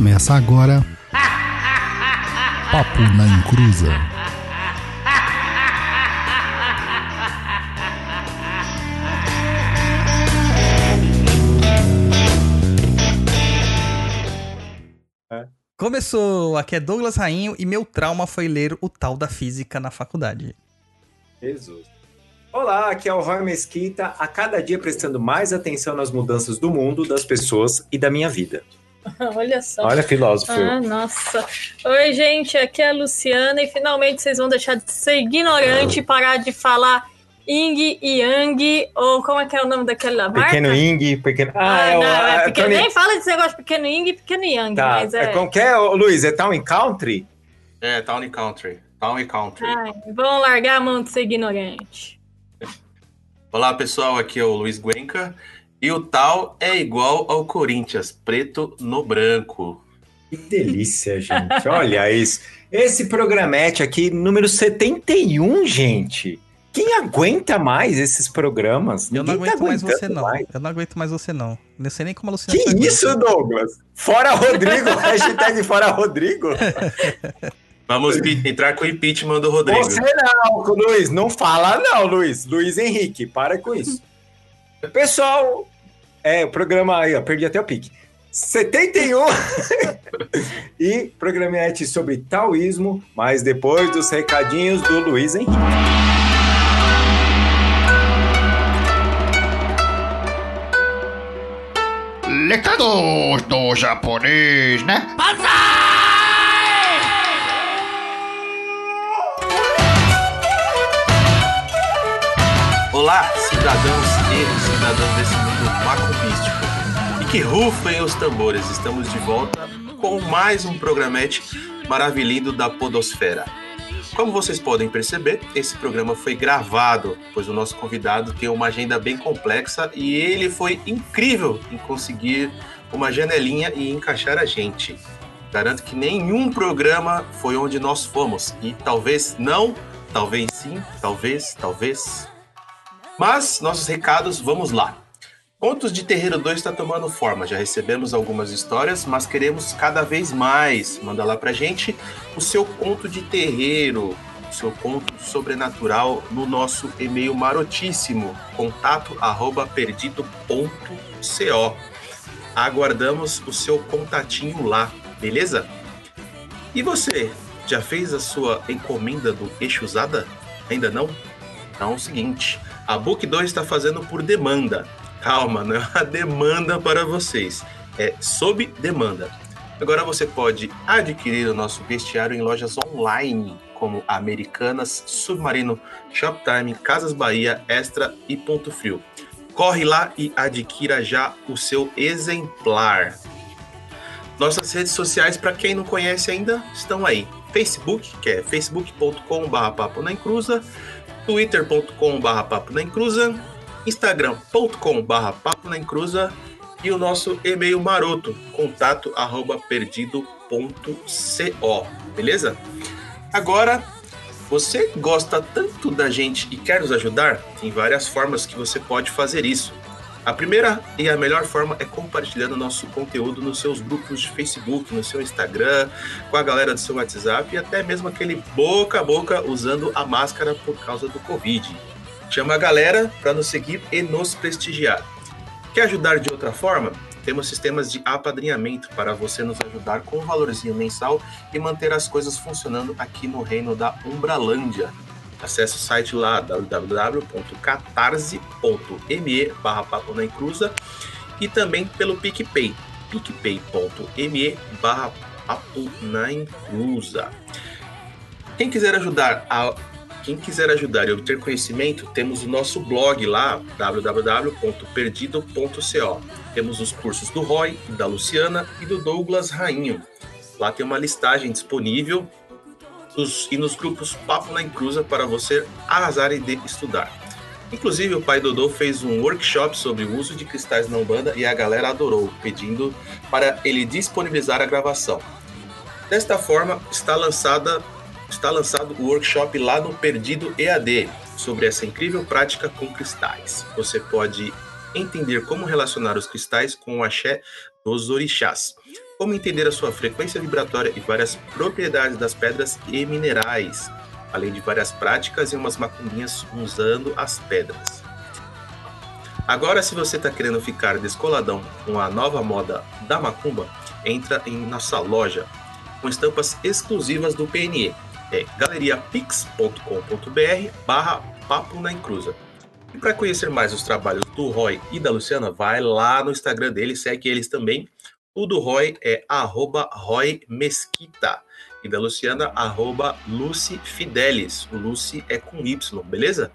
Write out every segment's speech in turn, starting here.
Começa agora. Papo na Encruza. Começou! Aqui é Douglas Rainho e meu trauma foi ler o tal da física na faculdade. Jesus. Olá, aqui é o Roy Mesquita, a cada dia prestando mais atenção nas mudanças do mundo, das pessoas e da minha vida. Olha só. Olha, filósofo. Ah, nossa. Oi, gente, aqui é a Luciana e finalmente vocês vão deixar de ser ignorante e parar de falar Ing e Yang, ou como é que é o nome daquela marca? Pequeno Ing, pequeno. Ah, é o- não, é a- pequeno, Tony- nem fala desse negócio de pequeno Ing e pequeno Yang, Tá, mas é. é. como que é, Luiz? É Town Country? É, Town Country. Town Country. Ai, vão largar a mão de ser ignorante. Olá, pessoal. Aqui é o Luiz Guenca. E o tal é igual ao Corinthians, preto no branco. Que delícia, gente. Olha isso. Esse programete aqui, número 71, gente. Quem aguenta mais esses programas? Eu não Ninguém tá aguento mais você, não. mais. Eu não aguento mais você, não. Não sei nem como a Luciana. Que aguenta. isso, Douglas? Fora Rodrigo, hashtag fora Rodrigo. Vamos entrar com o impeachment do Rodrigo. Você não, Luiz, não fala não, Luiz. Luiz Henrique, para com isso. Pessoal, é, o programa aí, ó, perdi até o pique. 71 e programete sobre taoísmo, mas depois dos recadinhos do Luiz Henrique. Recados do japonês, né? Olá, cidadãos e cidadãs desse mundo que rufem os tambores. Estamos de volta com mais um programete maravilhindo da podosfera. Como vocês podem perceber, esse programa foi gravado, pois o nosso convidado tem uma agenda bem complexa e ele foi incrível em conseguir uma janelinha e encaixar a gente. Garanto que nenhum programa foi onde nós fomos. E talvez não, talvez sim, talvez, talvez. Mas nossos recados, vamos lá. Contos de Terreiro 2 está tomando forma. Já recebemos algumas histórias, mas queremos cada vez mais. Manda lá pra gente o seu conto de terreiro, o seu conto sobrenatural no nosso e-mail marotíssimo, contato arroba. Aguardamos o seu contatinho lá, beleza? E você, já fez a sua encomenda do Exusada? Ainda não? Então é o seguinte, a Book 2 está fazendo por demanda. Calma, não é uma demanda para vocês, é sob demanda. Agora você pode adquirir o nosso bestiário em lojas online, como Americanas, Submarino, Shoptime, Casas Bahia, Extra e Ponto Frio. Corre lá e adquira já o seu exemplar. Nossas redes sociais, para quem não conhece ainda, estão aí. Facebook, que é facebook.com.br papo na encruza, twitter.com.br papo na encruza, instagram.com.br papo na encruza e o nosso e-mail maroto, contato arroba perdido.co, beleza? Agora, você gosta tanto da gente e quer nos ajudar? Tem várias formas que você pode fazer isso. A primeira e a melhor forma é compartilhando nosso conteúdo nos seus grupos de Facebook, no seu Instagram, com a galera do seu WhatsApp e até mesmo aquele boca a boca usando a máscara por causa do Covid. Chama a galera para nos seguir e nos prestigiar. Quer ajudar de outra forma? Temos sistemas de apadrinhamento para você nos ajudar com um valorzinho mensal e manter as coisas funcionando aqui no reino da Umbralândia. Acesse o site lá www.catarse.me barra Papo na e também pelo PicPay, picpay.me barra Papo. Quem quiser ajudar a quem quiser ajudar e obter conhecimento, temos o nosso blog lá, www.perdido.co. Temos os cursos do Roy, da Luciana e do Douglas Rainho. Lá tem uma listagem disponível e nos grupos Papo na Encruza para você arrasar e estudar. Inclusive, o pai Dodô fez um workshop sobre o uso de cristais na Umbanda e a galera adorou, pedindo para ele disponibilizar a gravação. Desta forma, está lançada está lançado o workshop lá no Perdido EAD sobre essa incrível prática com cristais. Você pode entender como relacionar os cristais com o axé dos orixás. como entender a sua frequência vibratória e várias propriedades das pedras e minerais, além de várias práticas e umas macumbinhas usando as pedras. Agora, se você está querendo ficar descoladão com a nova moda da macumba, entra em nossa loja com estampas exclusivas do PNE. É galeriapix.com.br barra Papo na Encruza. E para conhecer mais os trabalhos do Roy e da Luciana, vai lá no Instagram deles, segue eles também. O do Roy é arroba Roy Mesquita. E da Luciana, arroba Lucy Fidelis. O Lucy é com Y, beleza?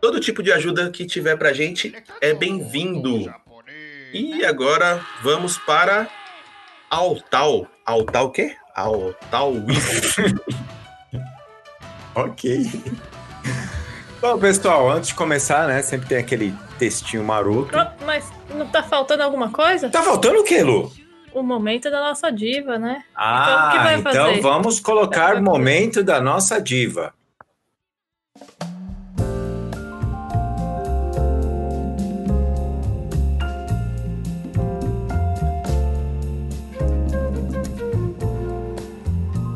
Todo tipo de ajuda que tiver pra gente é bem-vindo. E agora vamos para Altal. Altal o quê? Altal Ok. Bom, pessoal, antes de começar, né, sempre tem aquele textinho maroto. Oh, mas não tá faltando alguma coisa? Tá faltando o quê, Lu? O momento da nossa diva, né? Ah, o que vai então fazer? vamos colocar o momento da nossa diva.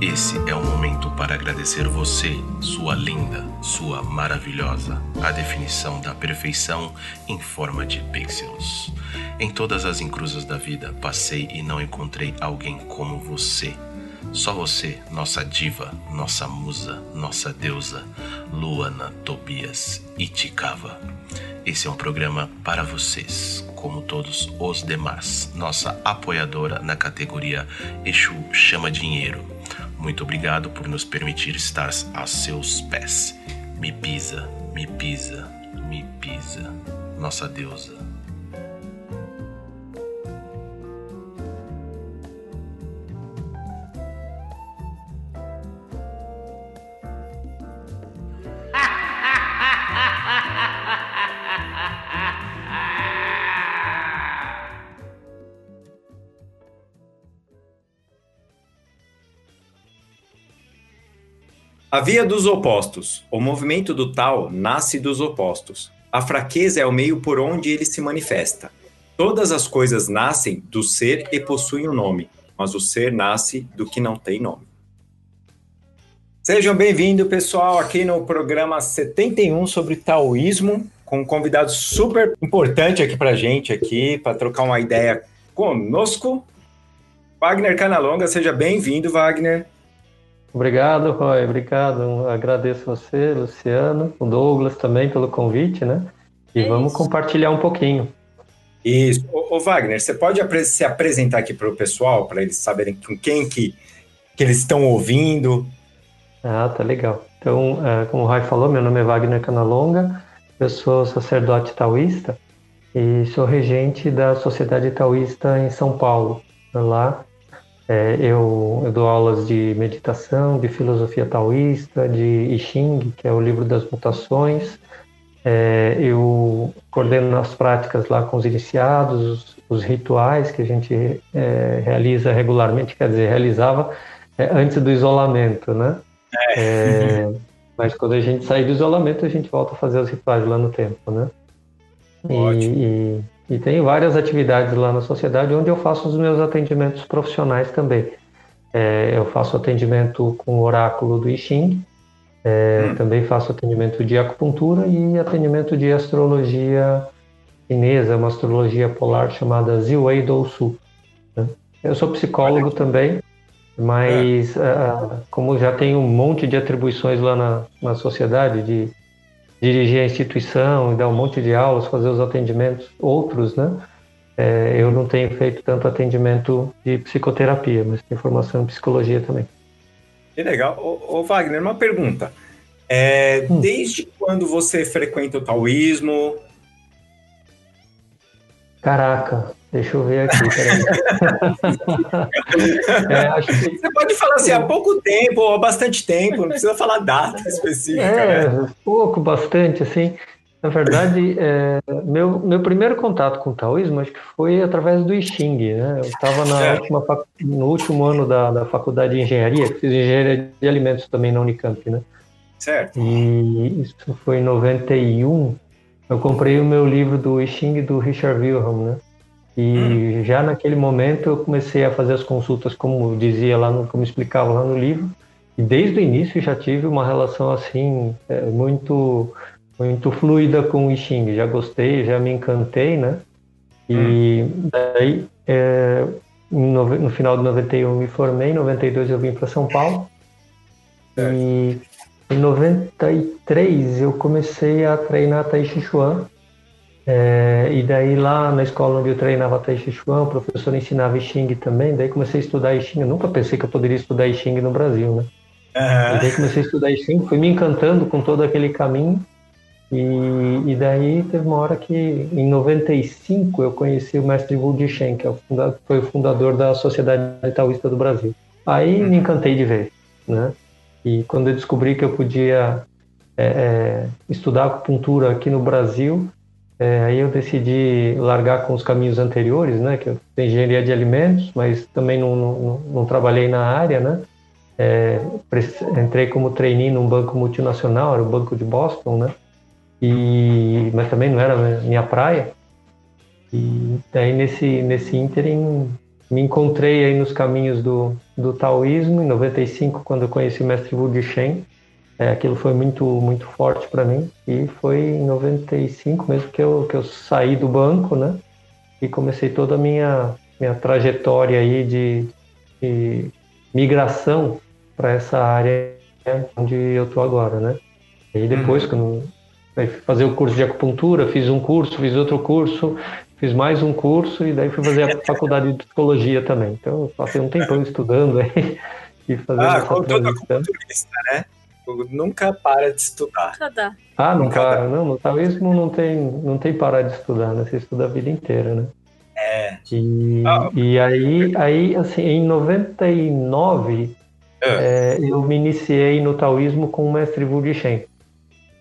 Esse é o momento para agradecer você, sua linda, sua maravilhosa, a definição da perfeição em forma de pixels. Em todas as encruzas da vida, passei e não encontrei alguém como você. Só você, nossa diva, nossa musa, nossa deusa, Luana Tobias Itikava. Esse é um programa para vocês, como todos os demais. Nossa apoiadora na categoria Exu Chama Dinheiro. Muito obrigado por nos permitir estar a seus pés. Me pisa, me pisa, me pisa, nossa deusa. A via dos opostos. O movimento do tal nasce dos opostos. A fraqueza é o meio por onde ele se manifesta. Todas as coisas nascem do ser e possuem um nome, mas o ser nasce do que não tem nome. Sejam bem-vindos, pessoal, aqui no programa 71 sobre taoísmo, com um convidado super importante aqui pra gente aqui, para trocar uma ideia conosco. Wagner Canalonga, seja bem-vindo, Wagner. Obrigado, Roy. Obrigado. Agradeço você, Luciano, o Douglas também pelo convite, né? E É vamos isso. compartilhar um pouquinho. Isso. Ô, ô, Wagner, você pode se apresentar aqui para o pessoal, para eles saberem com quem que, que eles estão ouvindo? Ah, tá legal. Então, é, como o Roy falou, meu nome é Wagner Canalonga, eu sou sacerdote taoísta e sou regente da Sociedade Taoísta em São Paulo. Lá é, eu, eu dou aulas de meditação, de filosofia taoísta, de I Ching, que é o livro das mutações. É, eu coordeno as práticas lá com os iniciados, os, os rituais que a gente é, realiza regularmente, quer dizer, realizava é, antes do isolamento, né? É, mas quando a gente sair do isolamento, a gente volta a fazer os rituais lá no tempo, né? Ótimo. e, e tenho várias atividades lá na sociedade onde eu faço os meus atendimentos profissionais também. É, eu faço atendimento com o oráculo do I Ching, é, Hum. também faço atendimento de acupuntura e atendimento de astrologia chinesa, uma astrologia polar chamada Ziwei Dousu. né? Eu sou psicólogo também, mas ah, como já tenho um monte de atribuições lá na, na sociedade de dirigir a instituição, dar um monte de aulas, fazer os atendimentos outros, né? É, eu não tenho feito tanto atendimento de psicoterapia, mas tenho formação em psicologia também. Que legal. Ô, ô, Wagner, uma pergunta. É, Hum. Desde quando você frequenta o taoísmo? Caraca, deixa eu ver aqui, peraí. é, que Você pode falar assim, há pouco tempo ou há bastante tempo, não precisa falar data específica, né? É, pouco, bastante, assim. Na verdade, é, meu, meu primeiro contato com o taoísmo acho que foi através do I Ching, né? Eu estava É. fac- no último ano da, da faculdade de engenharia, fiz engenharia de alimentos também na Unicamp, né? Certo. E isso foi em 91. Eu comprei o meu livro do I Ching do Richard Wilhelm, né? E hum. já naquele momento eu comecei a fazer as consultas, como dizia lá, no, como explicava lá no livro, e desde o início já tive uma relação assim é, muito muito fluida com o I Ching. Já gostei, já me encantei, né? E hum. daí é, no, final de 91 me formei, em 92 eu vim para São Paulo. É. E em 93 eu comecei a treinar Tai Chi Chuan. É, e daí lá na escola onde eu treinava Tai Chi Chuan, o professor ensinava I Ching também. Daí comecei a estudar I Ching. Eu nunca pensei que eu poderia estudar I Ching no Brasil, né? Uhum. E daí comecei a estudar I Ching, fui me encantando com todo aquele caminho. E, e, daí teve uma hora que, em 95, eu conheci o mestre Wu Shen, que é o foi o fundador da Sociedade Taoísta do Brasil. Aí me encantei de ver, né? E quando eu descobri que eu podia é, é, estudar acupuntura aqui no Brasil, é, aí eu decidi largar com os caminhos anteriores, né? Que eu tenho engenharia de alimentos, mas também não, não, não trabalhei na área, né? É, entrei como trainee num banco multinacional, era o Banco de Boston, né? e mas também não era minha praia. E daí nesse nesse ínterim me encontrei aí nos caminhos do, do taoísmo em 95 quando eu conheci o mestre Wu Shen. É, aquilo foi muito muito forte para mim e foi em 95 mesmo que eu que eu saí do banco, né? E comecei toda a minha minha trajetória aí de, de migração para essa área onde eu tô agora, né? E depois, uhum. quando fazer o curso de acupuntura, fiz um curso, fiz outro curso, fiz mais um curso e daí fui fazer a faculdade de psicologia também. Então, passei um tempão estudando aí e fazendo ah, essa todo acupunturista, Nunca para de estudar. Nunca Ah, não Nunca para. Dá. Não, no taoísmo não tem, não tem parar de estudar, né? Você estuda a vida inteira, né? É. E, ah, e aí, aí, assim, em 99, é. É, eu me iniciei no taoísmo com o mestre Wu Shen.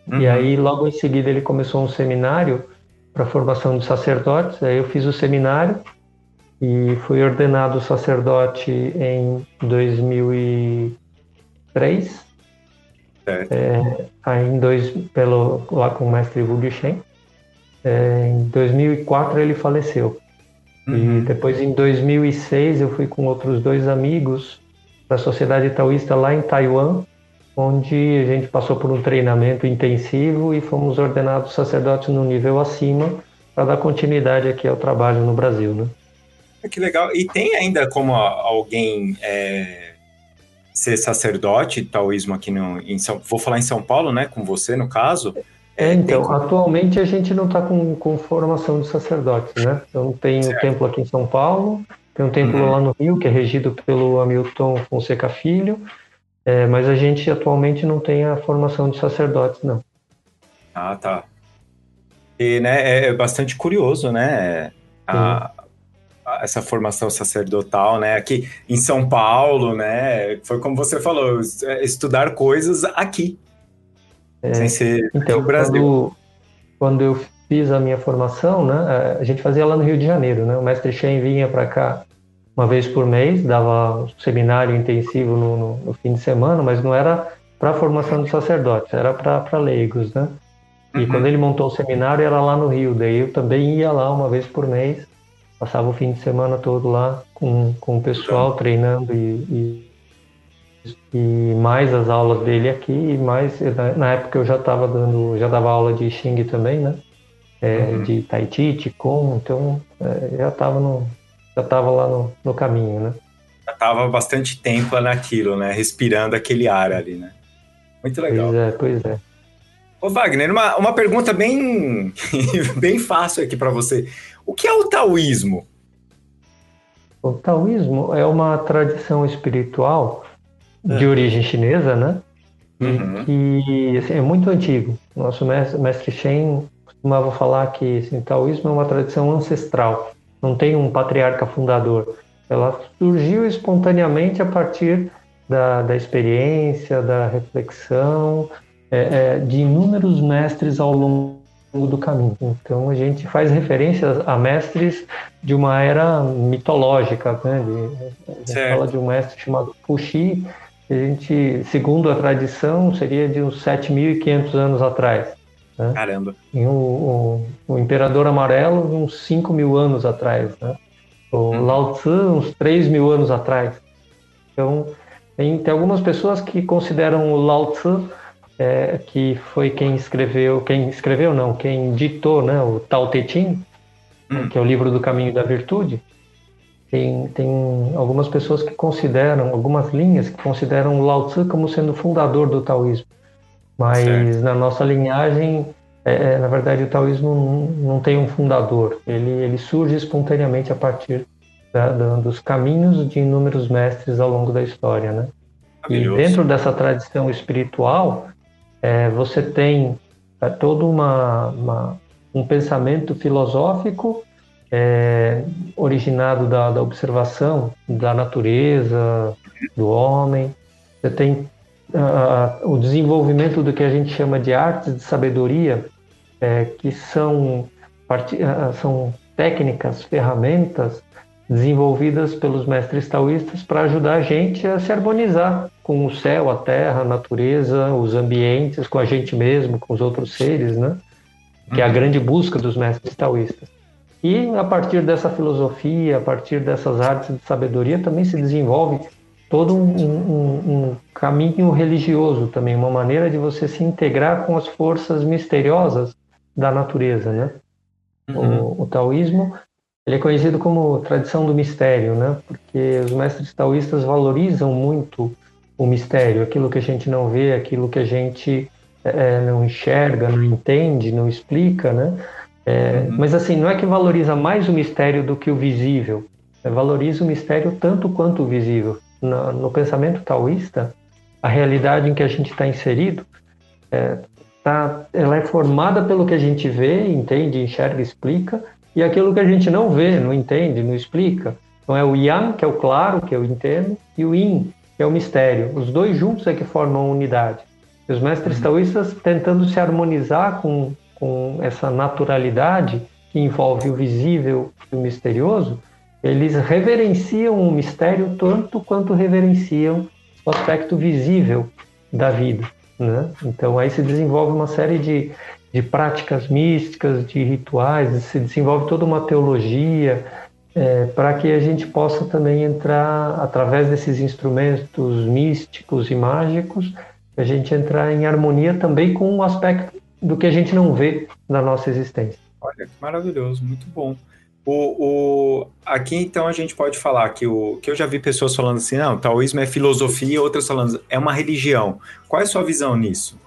Uhum. E aí, logo em seguida, ele começou um seminário para formação de sacerdotes. Aí eu fiz o seminário e fui ordenado sacerdote em 2003. É, aí em dois, pelo, lá com o mestre Wu Shen. É, em 2004 ele faleceu. Uhum. E depois em 2006 eu fui com outros dois amigos da Sociedade Taoísta lá em Taiwan onde a gente passou por um treinamento intensivo e fomos ordenados sacerdotes no nível acima para dar continuidade aqui ao trabalho no Brasil, né? Ah, que legal. E tem ainda como alguém é, ser sacerdote taoísmo aqui no, em São, vou falar em São Paulo, né? Com você no caso. É, então, como... atualmente a gente não está com, com formação de sacerdotes, né? Então tem o templo aqui em São Paulo, tem um templo uhum. lá no Rio, que é regido pelo Hamilton Fonseca Filho, é, mas a gente atualmente não tem a formação de sacerdotes, não. Ah, tá. E, né, é, é bastante curioso, né? A, essa formação sacerdotal, né? Aqui em São Paulo, né? Foi como você falou, é, estudar coisas aqui. É, sem ser então, no Brasil. Quando, quando eu fiz a minha formação, né? A gente fazia lá no Rio de Janeiro, né? O mestre Shen vinha para cá uma vez por mês, dava um seminário intensivo no, no, no fim de semana, mas não era para formação de sacerdotes, era para leigos, né? E uhum. quando ele montou o seminário era lá no Rio, daí eu também ia lá uma vez por mês, passava o fim de semana todo lá com, com o pessoal uhum. treinando e, e, e, mais as aulas dele aqui, e mais na época eu já estava dando, já dava aula de Xing também, né? É, uhum. De Tai Chi, Qigong, então é, já estava no, já estava lá no, no caminho, né? Já estava bastante tempo naquilo, né? Respirando aquele ar ali, né? Muito legal. Pois é, pois é. Ô Wagner, uma, uma pergunta bem, bem fácil aqui para você. O que é o taoísmo? O taoísmo é uma tradição espiritual de é. origem chinesa, né? Uhum. E assim, é muito antigo. Nosso mestre, mestre Shen costumava falar que assim, o taoísmo é uma tradição ancestral não tem um patriarca fundador. Ela surgiu espontaneamente a partir da, da experiência, da reflexão, é, é, de inúmeros mestres ao longo do caminho. Então a gente faz referências a mestres de uma era mitológica, né? De, a gente certo. fala de um mestre chamado Fuxi, a gente, segundo a tradição, seria de uns 7.500 anos atrás. Né? Caramba. E o, o, o Imperador Amarelo, uns 5 mil anos atrás. Né? O Hum. Lao Tzu, uns 3 mil anos atrás. Então, tem, tem algumas pessoas que consideram o Lao Tzu, é, que foi quem escreveu, quem escreveu não, quem ditou né, o Tao Te Ching, Hum. que é o livro do caminho da virtude, tem, tem algumas pessoas que consideram, algumas linhas que consideram o Lao Tzu como sendo o fundador do taoísmo. Mas Certo. na nossa linhagem, é, é, na verdade, o taoísmo não, não tem um fundador. Ele, ele surge espontaneamente a partir da- da- dos caminhos de inúmeros mestres ao longo da história, né? E dentro dessa tradição espiritual, é, você tem é, todo uma, uma- um pensamento filosófico é, originado da, da observação da natureza, do homem. Você tem ah, o desenvolvimento do que a gente chama de artes de sabedoria, é, que são, são técnicas, ferramentas desenvolvidas pelos mestres taoístas para ajudar a gente a se harmonizar com o céu, a terra, a natureza, os ambientes, com a gente mesmo, com os outros seres, né? Que é a grande busca dos mestres taoístas. E a partir dessa filosofia, a partir dessas artes de sabedoria, também se desenvolve todo um, um- um caminho religioso também, uma maneira de você se integrar com as forças misteriosas da natureza, né? Uhum. O, o taoísmo ele é conhecido como tradição do mistério, né? Porque os mestres taoístas valorizam muito o mistério, aquilo que a gente não vê, aquilo que a gente eh, não enxerga, não entende, não explica, né? É, Mas assim, não é que valoriza mais o mistério do que o visível, é, valoriza o mistério tanto quanto o visível. Na- no pensamento taoísta, a realidade em que a gente está inserido é, tá, ela é formada pelo que a gente vê, entende, enxerga, explica, e aquilo que a gente não vê, não entende, não explica. Então é o yang, que é o claro, que eu entendo, e o yin, que é o mistério. Os dois juntos é que formam a unidade. E os mestres taoístas tentando se harmonizar com, com essa naturalidade que envolve o visível e o misterioso, eles reverenciam o mistério tanto quanto reverenciam o aspecto visível da vida. Né? Então aí se desenvolve uma série de, de práticas místicas, de rituais, se desenvolve toda uma teologia é, para que a gente possa também entrar através desses instrumentos místicos e mágicos, a gente entrar em harmonia também com o aspecto do que a gente não vê na nossa existência. Olha, que maravilhoso, muito bom. O, o, aqui então a gente pode falar que o que eu já vi pessoas falando assim, não, taoísmo é filosofia, outras falando é uma religião. Qual é a sua visão nisso?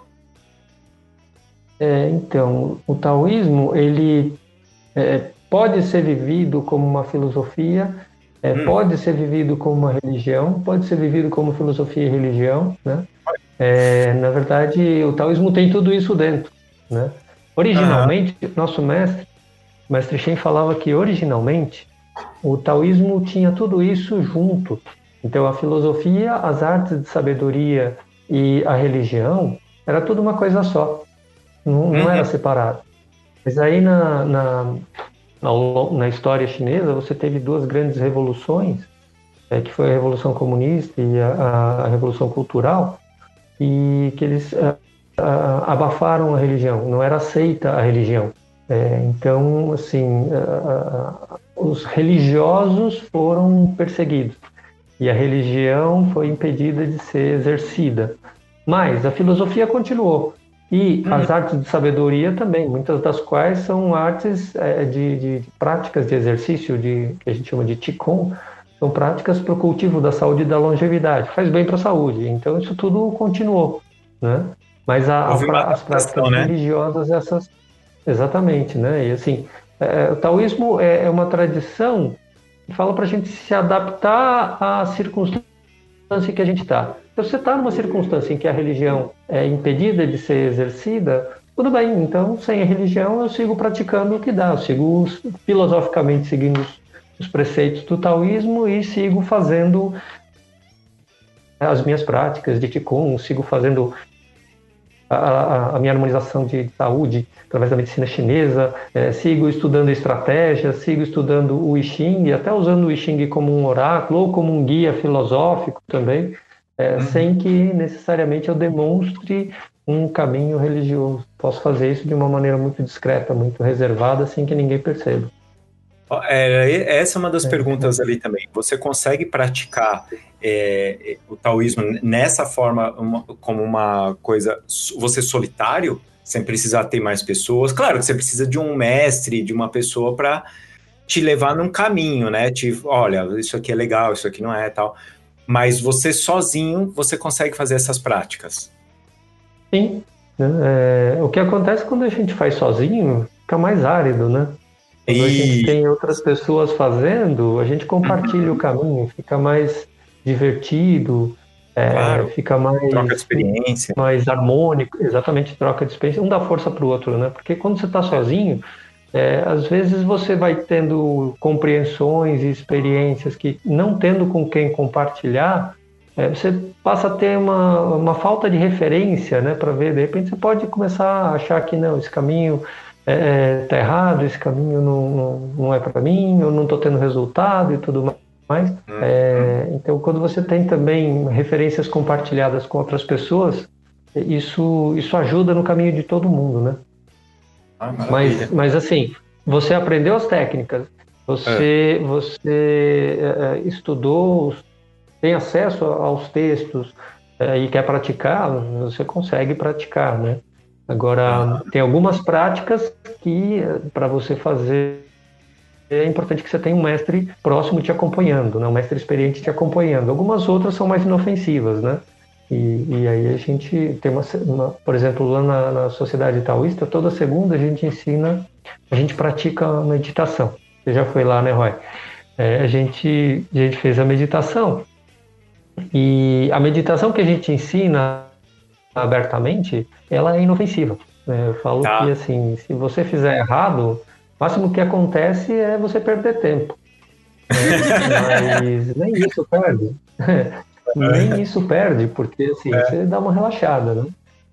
É, então, o taoísmo ele é, pode ser vivido como uma filosofia, é, Hum. pode ser vivido como uma religião, pode ser vivido como filosofia e religião, né? É, na verdade, o taoísmo tem tudo isso dentro, né? Originalmente, nosso mestre, mestre Shen falava que originalmente o taoísmo tinha tudo isso junto. Então, a filosofia, as artes de sabedoria e a religião era tudo uma coisa só. Não, não Uhum. era separado. Mas aí na, na, lon- na história chinesa você teve duas grandes revoluções, é, que foi a Revolução Comunista e a, a- Revolução Cultural, e que eles ah, abafaram a religião, não era aceita a religião. É, então, assim, os religiosos foram perseguidos e a religião foi impedida de ser exercida. Mas a filosofia continuou. E as artes de sabedoria também, muitas das quais são artes eh, de, de- de práticas de exercício, de, que a gente chama de Qigong, são práticas para o cultivo da saúde e da longevidade, faz bem para a saúde. Então isso tudo continuou, né? Mas a- a pra- as práticas né? religiosas, essas, exatamente, né? E assim, eh, o taoísmo é, é uma tradição que fala para a gente se adaptar à circunstância que a gente está. Se você está numa circunstância em que a religião é impedida de ser exercida, tudo bem. Então, sem a religião, eu sigo praticando o que dá. Eu sigo os- filosoficamente seguindo os, os preceitos do taoísmo e sigo fazendo as minhas práticas de Qigong, sigo fazendo a, a- a minha harmonização de saúde através da medicina chinesa, eh, sigo estudando estratégias, sigo estudando o I Ching, até usando o I Ching como um oráculo ou como um guia filosófico também, eh, sem que necessariamente eu demonstre um caminho religioso. Posso fazer isso de uma maneira muito discreta, muito reservada, sem que ninguém perceba. É, essa é uma das É. perguntas ali também. Você consegue praticar é, o taoísmo nessa forma, uma- como uma coisa, você solitário, sem precisar ter mais pessoas? Claro que você precisa de um mestre, de uma pessoa para te levar num caminho, né? Tipo, olha, isso aqui é legal, isso aqui não é tal. Mas você sozinho, você consegue fazer essas práticas. Sim. É, o que acontece quando a gente faz sozinho, fica mais árido, né? Quando a gente E tem outras pessoas fazendo, a gente compartilha o caminho, fica mais divertido, é, Claro. fica mais, troca de experiência. mais harmônico, exatamente, troca de experiência, um dá força para o outro, né? Porque quando você está sozinho, é, às vezes você vai tendo compreensões e experiências que, não tendo com quem compartilhar, é, você passa a ter uma, uma falta de referência, né? Para ver, de repente você pode começar a achar que não, esse caminho é, tá errado, esse caminho não, não, não é para mim, eu não estou tendo resultado e tudo mais. É, então, quando você tem também referências compartilhadas com outras pessoas, isso, isso ajuda no caminho de todo mundo, né? Ah. Mas, mas assim, você aprendeu as técnicas, você, você é, é, estudou, tem acesso aos textos é, e quer praticar, você consegue praticar, né? Agora, tem algumas práticas que, para você fazer, é importante que você tenha um mestre próximo te acompanhando, né? um mestre experiente te acompanhando. Algumas outras são mais inofensivas, né? E, e aí a gente tem uma, uma- por exemplo, lá na, na sociedade taoísta, toda segunda a gente ensina, a gente pratica a meditação. Você já foi lá, né, Roy? É, a, gente, a gente fez a meditação. E a meditação que a gente ensina abertamente, ela é inofensiva. né? Eu falo Tá. que, assim, se você fizer errado, o máximo que acontece é você perder tempo. Mas nem isso perde. nem isso perde, porque assim, você dá uma relaxada, né?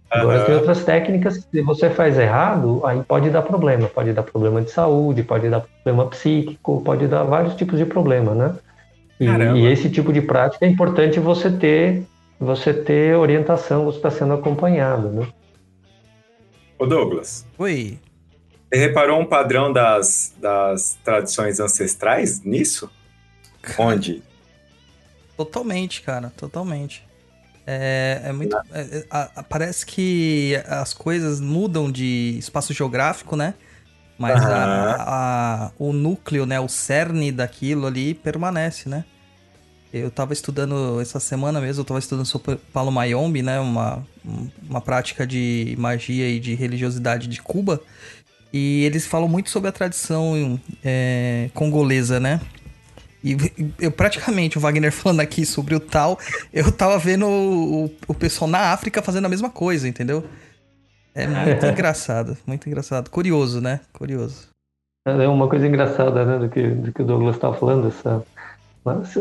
Agora Aham. tem outras técnicas que se você faz errado, aí pode dar problema. Pode dar problema de saúde, pode dar problema psíquico, pode dar vários tipos de problema, né? E, e esse tipo de prática é importante você ter, você ter orientação, você está sendo acompanhado, né? Ô Douglas, Oi. você reparou um padrão das, das tradições ancestrais nisso? Onde? Totalmente, cara, totalmente. É, é muito. é- é- a- a- parece que as coisas mudam de espaço geográfico, né? Mas a- Aham. a- o núcleo, né? O cerne daquilo ali permanece, né? Eu tava estudando essa semana mesmo, eu tava estudando sobre Palo Mayombe, né? Uma, um- uma prática de magia e de religiosidade de Cuba. E eles falam muito sobre a tradição é, congolesa, né? E eu praticamente, o Wagner falando aqui sobre o tal, eu tava vendo o, o- pessoal na África fazendo a mesma coisa, entendeu? É muito engraçado, muito engraçado. Curioso, né? Curioso. É uma coisa engraçada, né, do que, do que o Douglas estava falando, essa,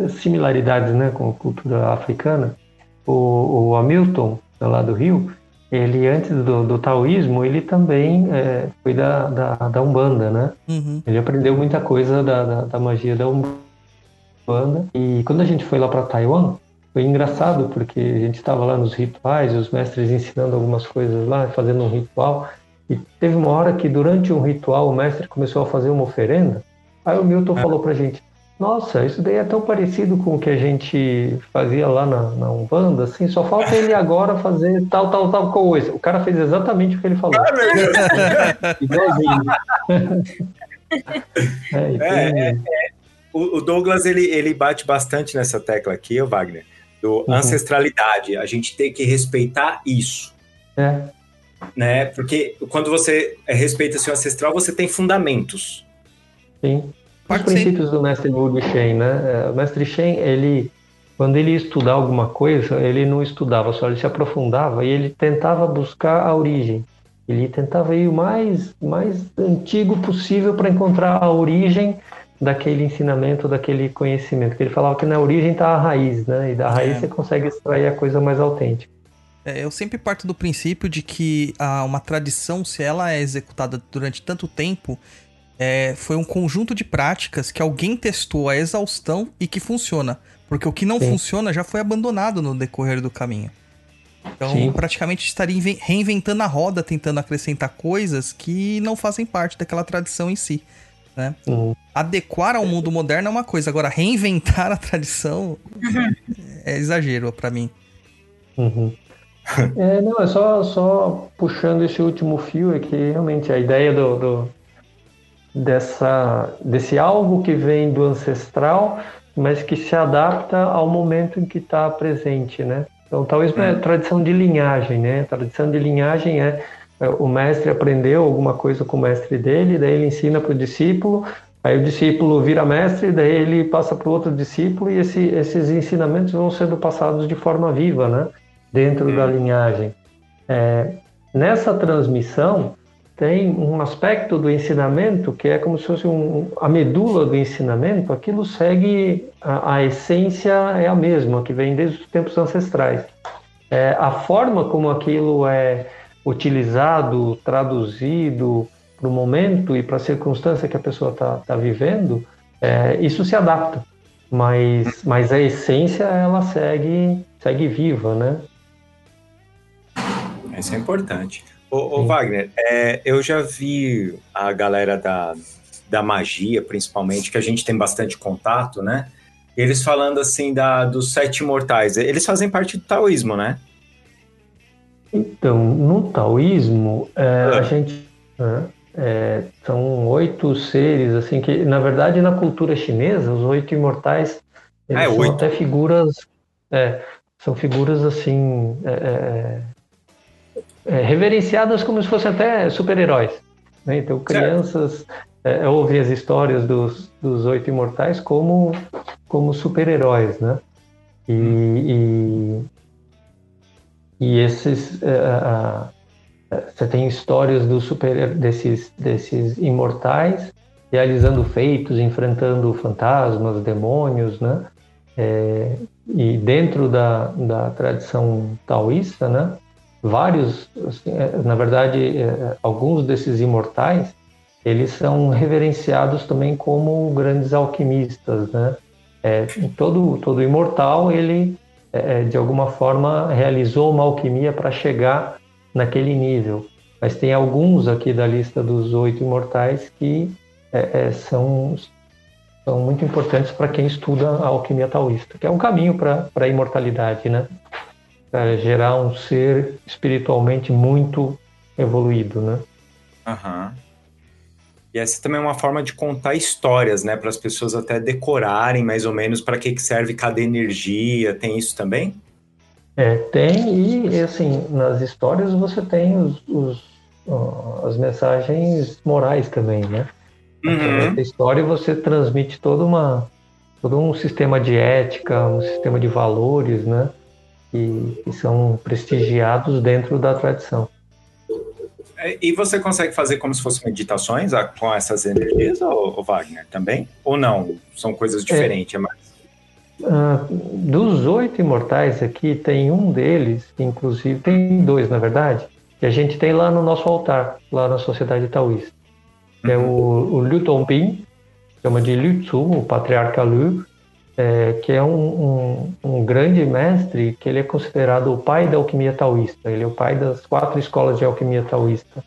similaridades, né, com a cultura africana. O, o Hamilton, lá do Rio, ele antes do, do taoísmo, ele também é, foi da, da, da Umbanda, né? Uhum. Ele aprendeu muita coisa da, da, da magia da Umbanda. E quando a gente foi lá para Taiwan, foi engraçado porque a gente estava lá nos rituais, os mestres ensinando algumas coisas lá, fazendo um ritual. E teve uma hora que durante um ritual o mestre começou a fazer uma oferenda. Aí o Milton falou pra gente: Nossa, isso daí é tão parecido com o que a gente fazia lá na, na Umbanda, assim, só falta ele agora fazer tal, tal, tal coisa. O cara fez exatamente o que ele falou. Ah, meu Deus! Igualzinho. É, e É, tem- O, o Douglas, ele, ele bate bastante nessa tecla aqui, o Wagner, do Uhum. ancestralidade. A gente tem que respeitar isso, é. né? Porque quando você respeita seu ancestral, você tem fundamentos. Sim. Os ser. princípios do mestre Wu Shen, né? É, O mestre Shen, ele, quando ele ia estudar alguma coisa, ele não estudava só, ele se aprofundava e ele tentava buscar a origem. Ele tentava ir o mais, mais antigo possível para encontrar a origem daquele ensinamento, daquele conhecimento. Que ele falava que na origem está a raiz, né? E da raiz É. você consegue extrair a coisa mais autêntica. É, eu sempre parto do princípio de que ah, uma tradição, se ela é executada durante tanto tempo, é, foi um conjunto de práticas que alguém testou a exaustão e que funciona. Porque o que não Sim. funciona já foi abandonado no decorrer do caminho. Então, Sim. praticamente estaria reinventando a roda, tentando acrescentar coisas que não fazem parte daquela tradição em si. Né? Uhum. Adequar ao mundo moderno é uma coisa, agora reinventar a tradição é exagero para mim. Uhum. É, não, é só, só puxando esse último fio, é que realmente a ideia do, do dessa, desse algo que vem do ancestral, mas que se adapta ao momento em que está presente, né? Então, talvez é uhum. tradição de linhagem, né? tradição de linhagem é, é o mestre aprendeu alguma coisa com o mestre dele, daí ele ensina para o discípulo, aí o discípulo vira mestre, daí ele passa para o outro discípulo e esse, esses ensinamentos vão sendo passados de forma viva, né? Dentro uhum. da linhagem. É, nessa transmissão, tem um aspecto do ensinamento que é como se fosse um, a medula do ensinamento, aquilo segue, a, a essência é a mesma, que vem desde os tempos ancestrais. É, a forma como aquilo é utilizado, traduzido para o momento e para a circunstância que a pessoa está tá vivendo, é, isso se adapta. Mas, mas a essência, ela segue, segue viva, né? Isso é importante. Ô, ô Wagner, é, eu já vi a galera da, da magia, principalmente, que a gente tem bastante contato, né? Eles falando assim da, dos sete imortais. Eles fazem parte do taoísmo, né? Então, no taoísmo, é, a ah. gente. Né, é, são oito seres, assim, que na verdade na cultura chinesa, os oito imortais eles ah, é, são oito. até figuras. É, são figuras assim. É, é, é, reverenciadas como se fossem até super-heróis. Né? Então, crianças é, ouvem as histórias dos, dos oito imortais como, como super-heróis, né? E, e, e, esses... É, você tem histórias dos super, desses, desses imortais realizando feitos, enfrentando fantasmas, demônios, né? É, e dentro da, da tradição taoísta, né? Vários, assim, é, na verdade, é, alguns desses imortais, eles são reverenciados também como grandes alquimistas, né? É, todo todo imortal ele é, de alguma forma realizou uma alquimia para chegar naquele nível. Mas tem alguns aqui da lista dos oito imortais que é, é são são muito importantes para quem estuda a alquimia taoísta, que é um caminho para a imortalidade, né? É, gerar um ser espiritualmente muito evoluído, né? Aham. E essa também é uma forma de contar histórias, né? Para as pessoas até decorarem mais ou menos para que, que serve cada energia. Tem isso também? É, tem, e assim, nas histórias você tem os, os as mensagens morais também, né? Uhum. Na história você transmite toda uma, todo um sistema de ética, um sistema de valores, né? Que, que são prestigiados dentro da tradição. É, e você consegue fazer como se fossem meditações com essas energias, ou, ou Wagner, também? Ou não? São coisas diferentes, é, é mais... Uh, dos oito imortais aqui, tem um deles, inclusive, tem dois, na verdade, que a gente tem lá no nosso altar, lá na Sociedade Taoísta. Uhum. É o, o Liu Tongping, chama de Liu Tzu, o patriarca Liu, é, que é um, um, um, grande mestre, que ele é considerado o pai da alquimia taoísta. Ele é o pai das quatro escolas de alquimia taoísta,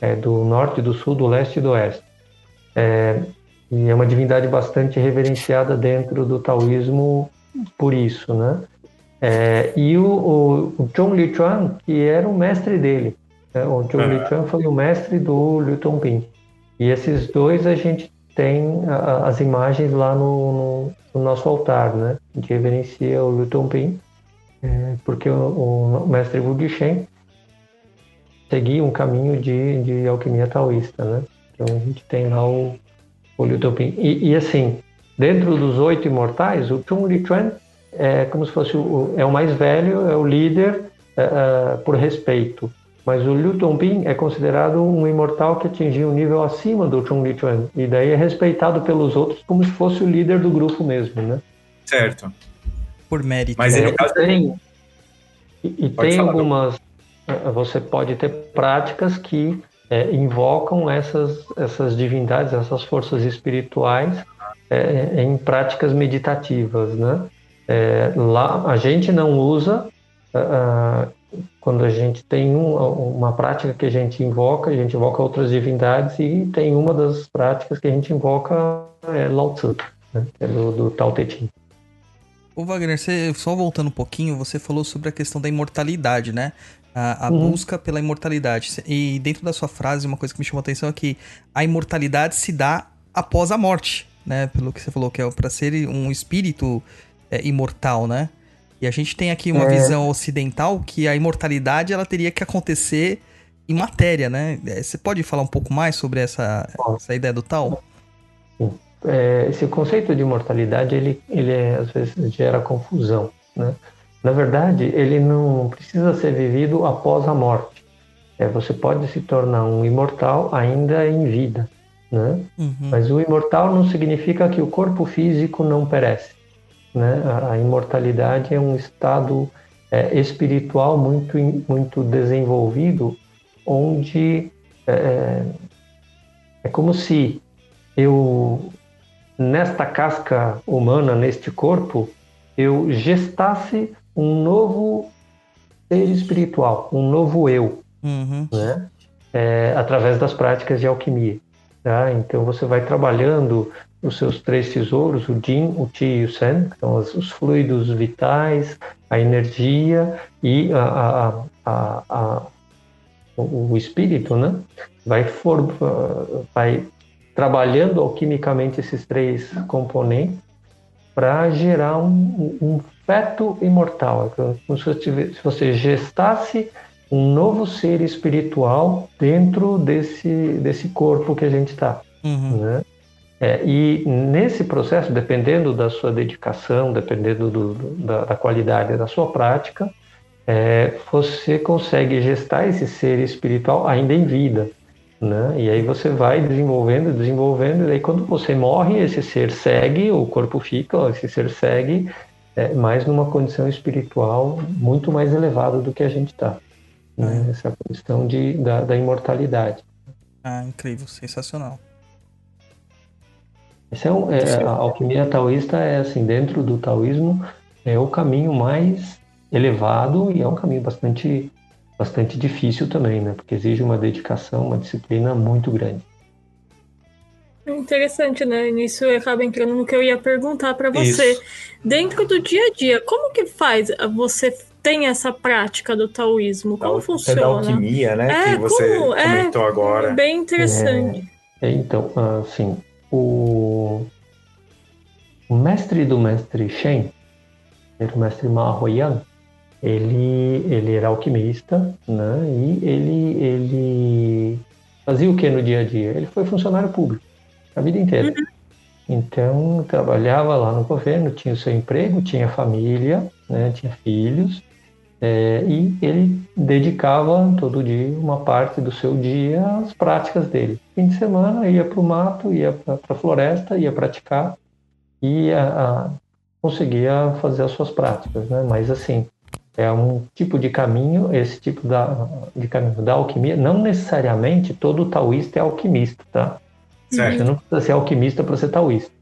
é, do norte, do sul, do leste e do oeste. É, e é uma divindade bastante reverenciada dentro do taoísmo por isso, né? É, e o, o, o Chong Lichuan, que era o mestre dele. Né? O Chong Lichuan foi o mestre do Liu Tongping. E esses dois a gente tem a, as imagens lá no, no, no, nosso altar, né? Que reverencia o Liu Tongping, é, porque o, o, mestre Wu Shen seguia um caminho de, de alquimia taoísta, né? Então a gente tem lá o, o Liu Tongping. E, e assim, dentro dos oito imortais, o Chung Lichuan é como se fosse o, é o mais velho, é o líder é, é, por respeito. Mas o Liu Tongping é considerado um imortal que atingiu um nível acima do Chung Lichuan. E daí é respeitado pelos outros como se fosse o líder do grupo mesmo, né? Certo. Por mérito. Mas é, no caso tem, E, e tem algumas... Eh, você pode ter práticas que é, invocam essas, essas divindades, essas forças espirituais é, em práticas meditativas, né? É, lá a gente não usa uh, quando a gente tem um, uma prática que a gente invoca, a gente invoca outras divindades e tem uma das práticas que a gente invoca é Lao Tzu, né? é do, do Tao Te Ching. Ô Wagner, você, só voltando um pouquinho, você falou sobre a questão da imortalidade, né? A, a uhum. busca pela imortalidade. E dentro da sua frase, uma coisa que me chamou a atenção é que a imortalidade se dá após a morte, né? Pelo que você falou, que é para ser um espírito é, imortal, né? E a gente tem aqui uma é. visão ocidental que a imortalidade ela teria que acontecer em matéria, né? É, você pode falar um pouco mais sobre essa, essa ideia do tal? É, esse conceito de imortalidade, ele, ele é, às vezes gera confusão, né? Na verdade, ele não precisa ser vivido após a morte. É, você pode se tornar um imortal ainda em vida, né? Uhum. Mas o imortal não significa que o corpo físico não perece. Né? A, imortalidade é um estado é, espiritual muito, muito desenvolvido, onde é, é como se eu, nesta casca humana, neste corpo, eu gestasse um novo ser espiritual, um novo eu, uhum. né? É, através das práticas de alquimia. Tá? Então você vai trabalhando os seus três tesouros, o Jin, o Qi e o Sen, que são os, fluidos vitais, a energia e a, a, a, o, o, espírito, né? Vai, for, vai trabalhando alquimicamente esses três componentes para gerar um, um, feto imortal. É como se você, se você gestasse um novo ser espiritual dentro desse, desse corpo que a gente está. Uhum. Né? É, e nesse processo, dependendo da sua dedicação, dependendo do, do, da, da, qualidade da sua prática, é, você consegue gestar esse ser espiritual ainda em vida. Né? E aí você vai desenvolvendo, desenvolvendo, e aí quando você morre, esse ser segue, o corpo fica, esse ser segue, é, mais numa condição espiritual muito mais elevada do que a gente está. Né? Essa questão de, da, da imortalidade. Ah, incrível, sensacional. Esse é, um, é a alquimia taoísta é assim, dentro do taoísmo, é o caminho mais elevado e é um caminho bastante bastante difícil também, né? Porque exige uma dedicação, uma disciplina muito grande. Interessante, né? Nisso acaba entrando no que eu ia perguntar para você. Isso. Dentro do dia a dia, como que faz? Você tem essa prática do taoísmo? Como da, funciona? É da alquimia, né? É, que você como, é comentou é, agora. Bem interessante. É, então, assim, o, o mestre do mestre Shen, o mestre Ma Huoyan, ele, ele era alquimista, né? E ele, ele fazia o que no dia a dia? Ele foi funcionário público a vida inteira. Uhum. Então, trabalhava lá no governo, tinha o seu emprego, tinha família, né? tinha filhos, é, e ele dedicava todo dia uma parte do seu dia às práticas dele. Fim de semana ia para o mato, ia para a floresta, ia praticar e a, a, conseguia fazer as suas práticas, né? Mas assim é um tipo de caminho, esse tipo da, de caminho da alquimia. Não necessariamente todo taoísta é alquimista, tá? Certo. Você não precisa ser alquimista para ser taoísta.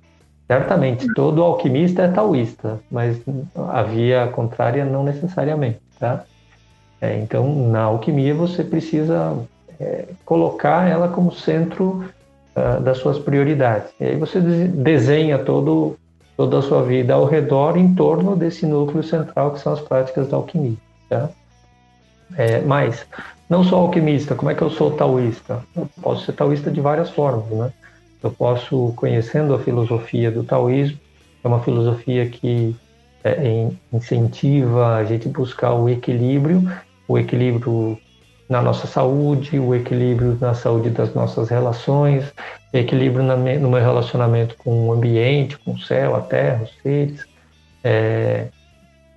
Certamente, todo alquimista é taoísta, mas a via contrária não necessariamente, tá? É, então, na alquimia você precisa é, colocar ela como centro uh, das suas prioridades. E aí você desenha todo, toda a sua vida ao redor, em torno desse núcleo central que são as práticas da alquimia, tá? É, mas, não sou alquimista, como é que eu sou taoísta? Eu posso ser taoísta de várias formas, né? Eu posso, conhecendo a filosofia do taoísmo, é uma filosofia que é, incentiva a gente buscar o equilíbrio, o equilíbrio na nossa saúde, o equilíbrio na saúde das nossas relações, equilíbrio na, no meu relacionamento com o ambiente, com o céu, a terra, os seres. É,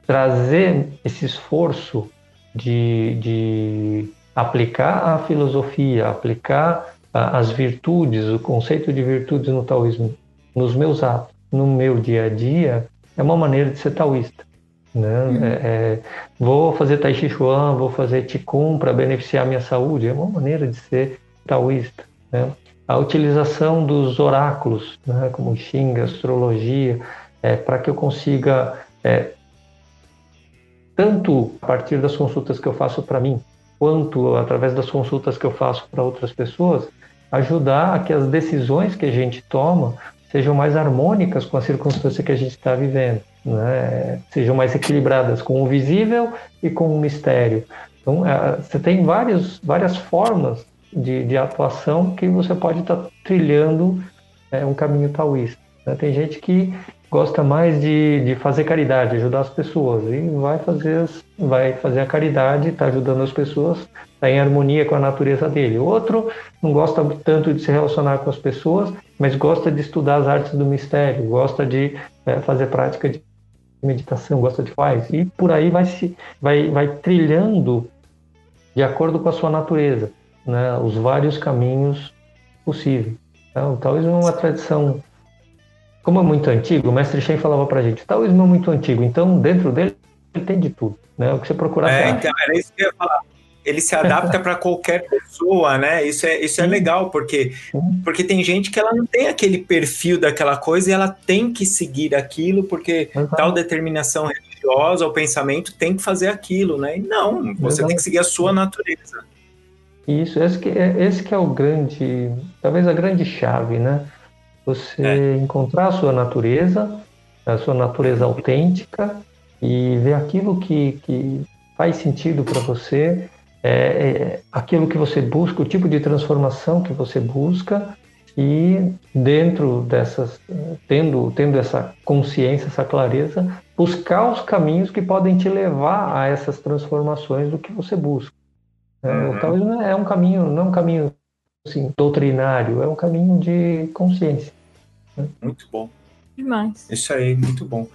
trazer esse esforço de, de aplicar a filosofia, aplicar as virtudes, o conceito de virtudes no taoísmo, nos meus atos, no meu dia a dia, é uma maneira de ser taoísta. Né? Uhum. É, é, vou fazer Tai Chi Chuan, vou fazer Qigong para beneficiar a minha saúde, é uma maneira de ser taoísta. Né? A utilização dos oráculos, né, como Xing, astrologia, é, para que eu consiga é, tanto a partir das consultas que eu faço para mim, quanto através das consultas que eu faço para outras pessoas, ajudar a que as decisões que a gente toma sejam mais harmônicas com a circunstância que a gente está vivendo, né? sejam mais equilibradas com o visível e com o mistério. Então, é, você tem vários, várias formas de, de atuação que você pode estar tá trilhando é, um caminho taoísta. Né? Tem gente que gosta mais de, de fazer caridade, ajudar as pessoas e vai fazer, vai fazer a caridade, está ajudando as pessoas, está em harmonia com a natureza dele. Outro não gosta tanto de se relacionar com as pessoas, mas gosta de estudar as artes do mistério, gosta de é, fazer prática de meditação, gosta de faz e por aí vai se vai, vai trilhando de acordo com a sua natureza, né, os vários caminhos possíveis. Então, talvez uma tradição como é muito antigo, o mestre Shen falava pra gente, taoísmo é muito antigo, então dentro dele ele tem de tudo, né? O que você procurar. É, então, era isso que eu ia falar. Ele se adapta para qualquer pessoa, né? Isso é, isso é legal, porque, porque tem gente que ela não tem aquele perfil daquela coisa e ela tem que seguir aquilo, porque tal determinação religiosa ou pensamento tem que fazer aquilo, né? E não, você Exato. tem que seguir a sua natureza. Isso, esse que, é, esse que é o grande, talvez a grande chave, né? Você é. encontrar a sua natureza, a sua natureza autêntica e ver aquilo que, que faz sentido para você, é, é, aquilo que você busca, o tipo de transformação que você busca e dentro dessas, tendo, tendo essa consciência, essa clareza, buscar os caminhos que podem te levar a essas transformações do que você busca. É, uhum. Talvez não é um caminho, não é um caminho assim, doutrinário, é um caminho de consciência. Muito bom. Demais. Isso aí, muito bom.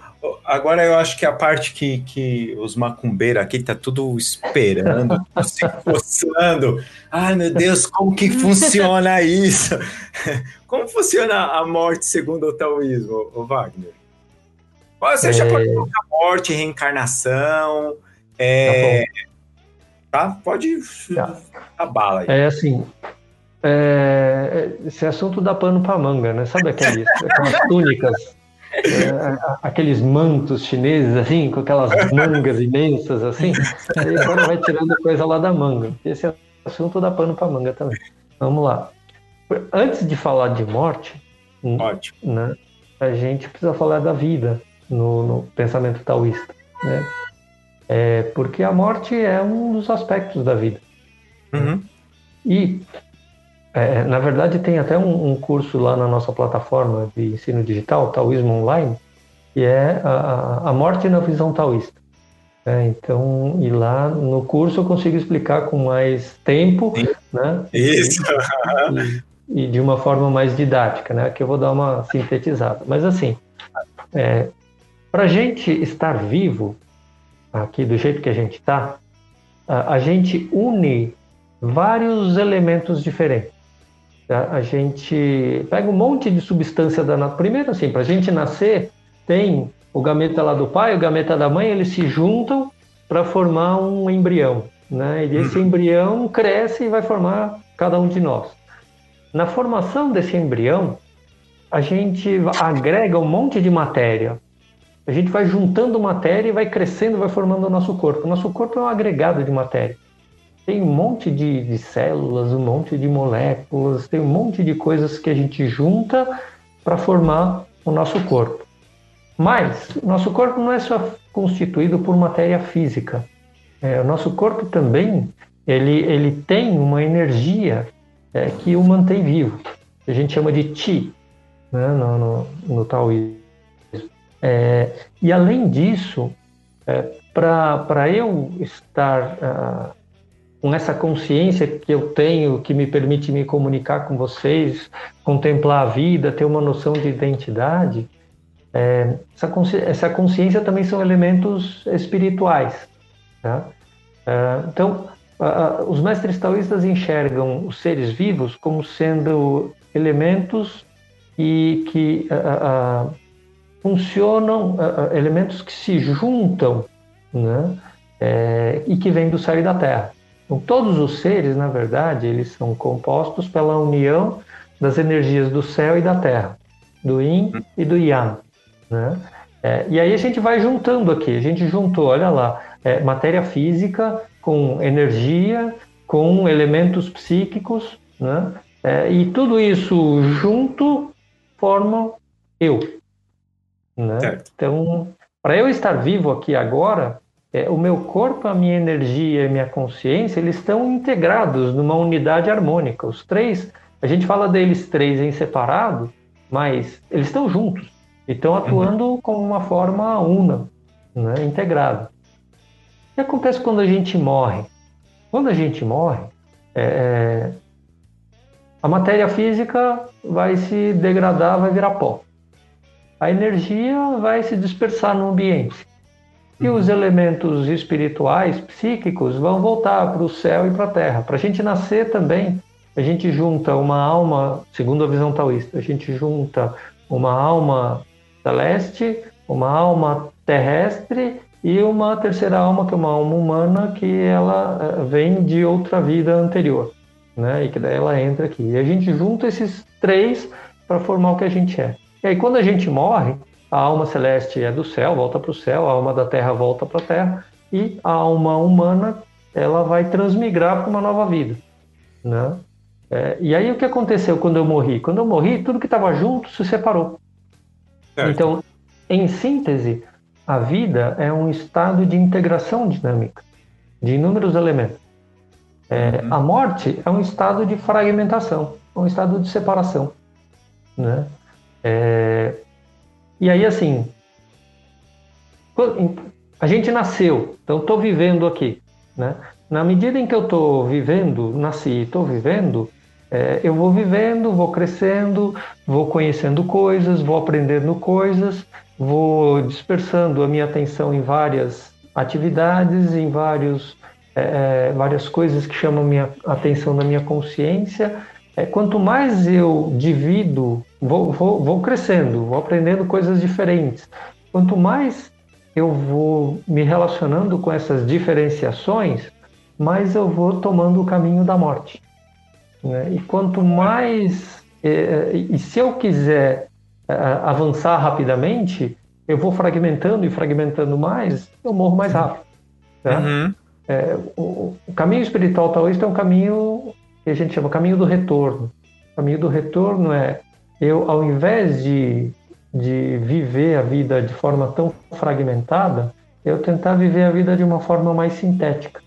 Agora eu acho que a parte que, que os macumbeiros aqui tá tudo esperando, se coçando. Ai, meu Deus, como que funciona isso? Como funciona a morte segundo o taoísmo, o Wagner? Você é... já pode colocar morte, reencarnação, é... tá, tá? Pode tá. a bala aí. É assim, é, esse assunto dá pano para manga, né? Sabe aqueles, aquelas túnicas, é, aqueles mantos chineses, assim, com aquelas mangas imensas, assim? Aí agora vai tirando coisa lá da manga. Esse assunto dá pano para manga também. Vamos lá. Antes de falar de morte, Ótimo. Né, a gente precisa falar da vida no, no pensamento taoísta, né? É, porque a morte é um dos aspectos da vida. Uhum. E é, na verdade, tem até um, um, curso lá na nossa plataforma de ensino digital, Taoísmo Online, que é a, a morte na visão taoísta. É, então, e lá no curso eu consigo explicar com mais tempo, Sim. né? Isso. E, e, de uma forma mais didática, né? Que eu vou dar uma sintetizada. Mas assim, é, para a gente estar vivo aqui do jeito que a gente está, a, a gente une vários elementos diferentes. Tá? A gente pega um monte de substância da natureza. Primeiro, assim, para a gente nascer, tem o gameta lá do pai, o gameta da mãe, eles se juntam para formar um embrião. Né? E esse uhum. embrião cresce e vai formar cada um de nós. Na formação desse embrião, a gente agrega um monte de matéria. A gente vai juntando matéria e vai crescendo, vai formando o nosso corpo. O nosso corpo é um agregado de matéria tem um monte de, de, células, um monte de moléculas, tem um monte de coisas que a gente junta para formar o nosso corpo. Mas o nosso corpo não é só constituído por matéria física. É, o nosso corpo também ele, ele tem uma energia é, que o mantém vivo. A gente chama de Qi né, no, no, no taoísmo. É, e além disso, é, para eu estar uh, com essa consciência que eu tenho, que me permite me comunicar com vocês, contemplar a vida, ter uma noção de identidade, é, essa, consciência, essa, consciência também são elementos espirituais. Tá? É, então, os mestres taoístas enxergam os seres vivos como sendo elementos e que funcionam, elementos que se juntam né? É, e que vêm do céu e da terra. Então, todos os seres, na verdade, eles são compostos pela união das energias do céu e da terra, do Yin e do Yang. Né? É, e aí a gente vai juntando aqui, a gente juntou, olha lá, é, matéria física com energia, com elementos psíquicos, né? É, e tudo isso junto forma eu. Né? Então, para eu estar vivo aqui agora, é, o meu corpo, a minha energia e minha consciência, eles estão integrados numa unidade harmônica. Os três, a gente fala deles três em separado, mas eles estão juntos e estão atuando uhum. como uma forma una, né, integrada. O que acontece quando a gente morre? Quando a gente morre, é, é a matéria física vai se degradar, vai virar pó. A energia vai se dispersar no ambiente. E os uhum. elementos espirituais, psíquicos, vão voltar para o céu e para a terra. Para a gente nascer também, a gente junta uma alma, segundo a visão taoísta, a gente junta uma alma celeste, uma alma terrestre e uma terceira alma, que é uma alma humana, que ela eh, vem de outra vida anterior né? E que daí ela entra aqui. E a gente junta esses três para formar o que a gente é. E aí quando a gente morre, a alma celeste é do céu, volta para o céu, a alma da terra volta para a terra e a alma humana ela vai transmigrar para uma nova vida, né? É, e aí o que aconteceu quando eu morri? Quando eu morri, tudo que estava junto se separou. Certo. Então, em síntese, a vida é um estado de integração dinâmica de inúmeros elementos. É, uhum. A morte é um estado de fragmentação, um estado de separação, né? É, e aí, assim, a gente nasceu, então estou vivendo aqui, né? Na medida em que eu estou vivendo, nasci, estou vivendo, é, eu vou vivendo, vou crescendo, vou conhecendo coisas, vou aprendendo coisas, vou dispersando a minha atenção em várias atividades, em vários é, é, várias coisas que chamam minha atenção na minha consciência. É, quanto mais eu divido, vou, vou, vou crescendo, vou aprendendo coisas diferentes. Quanto mais eu vou me relacionando com essas diferenciações, mais eu vou tomando o caminho da morte. Né? E quanto mais. É, é e se eu quiser é, avançar rapidamente, eu vou fragmentando e fragmentando mais, eu morro mais rápido. Tá? Uhum. É, o, o, caminho espiritual taoísta é um caminho que a gente chama caminho do retorno. O caminho do retorno é eu, ao invés de, de viver a vida de forma tão fragmentada, eu tentar viver a vida de uma forma mais sintética.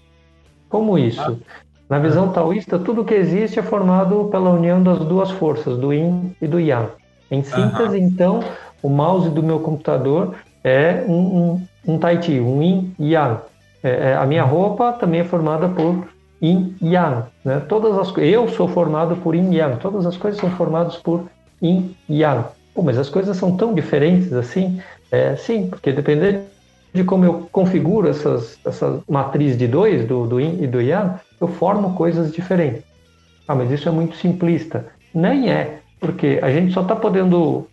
Como isso? Na visão taoísta, tudo que existe é formado pela união das duas forças, do yin e do yang. Em síntese, uhum. então, o mouse do meu computador é um, um, um tai chi, um yin e yang. É, é, a minha roupa também é formada por yin yang. Né? Todas as, eu sou formado por yin yang. Todas as coisas são formadas por yin yang. Pô, mas as coisas são tão diferentes assim? É, sim, porque dependendo de como eu configuro essas, essa matriz de dois, do, do yin e do yang, eu formo coisas diferentes. Ah, mas isso é muito simplista. Nem é, porque a gente só está podendo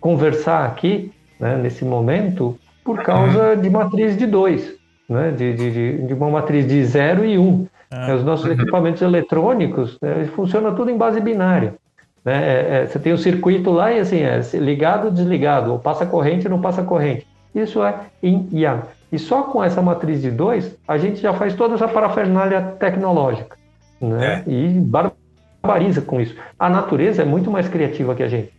conversar aqui, né, nesse momento, por causa de matriz de dois né, de, de, de uma matriz de 0 e 1. Um. Ah. Os nossos equipamentos eletrônicos né, funcionam tudo em base binária. Né? É, é, você tem o circuito lá e assim, é ligado, desligado, ou passa corrente, não passa corrente. Isso é yin yang. E só com essa matriz de 2, a gente já faz toda essa parafernália tecnológica. Né? É. E barbariza com isso. A natureza é muito mais criativa que a gente.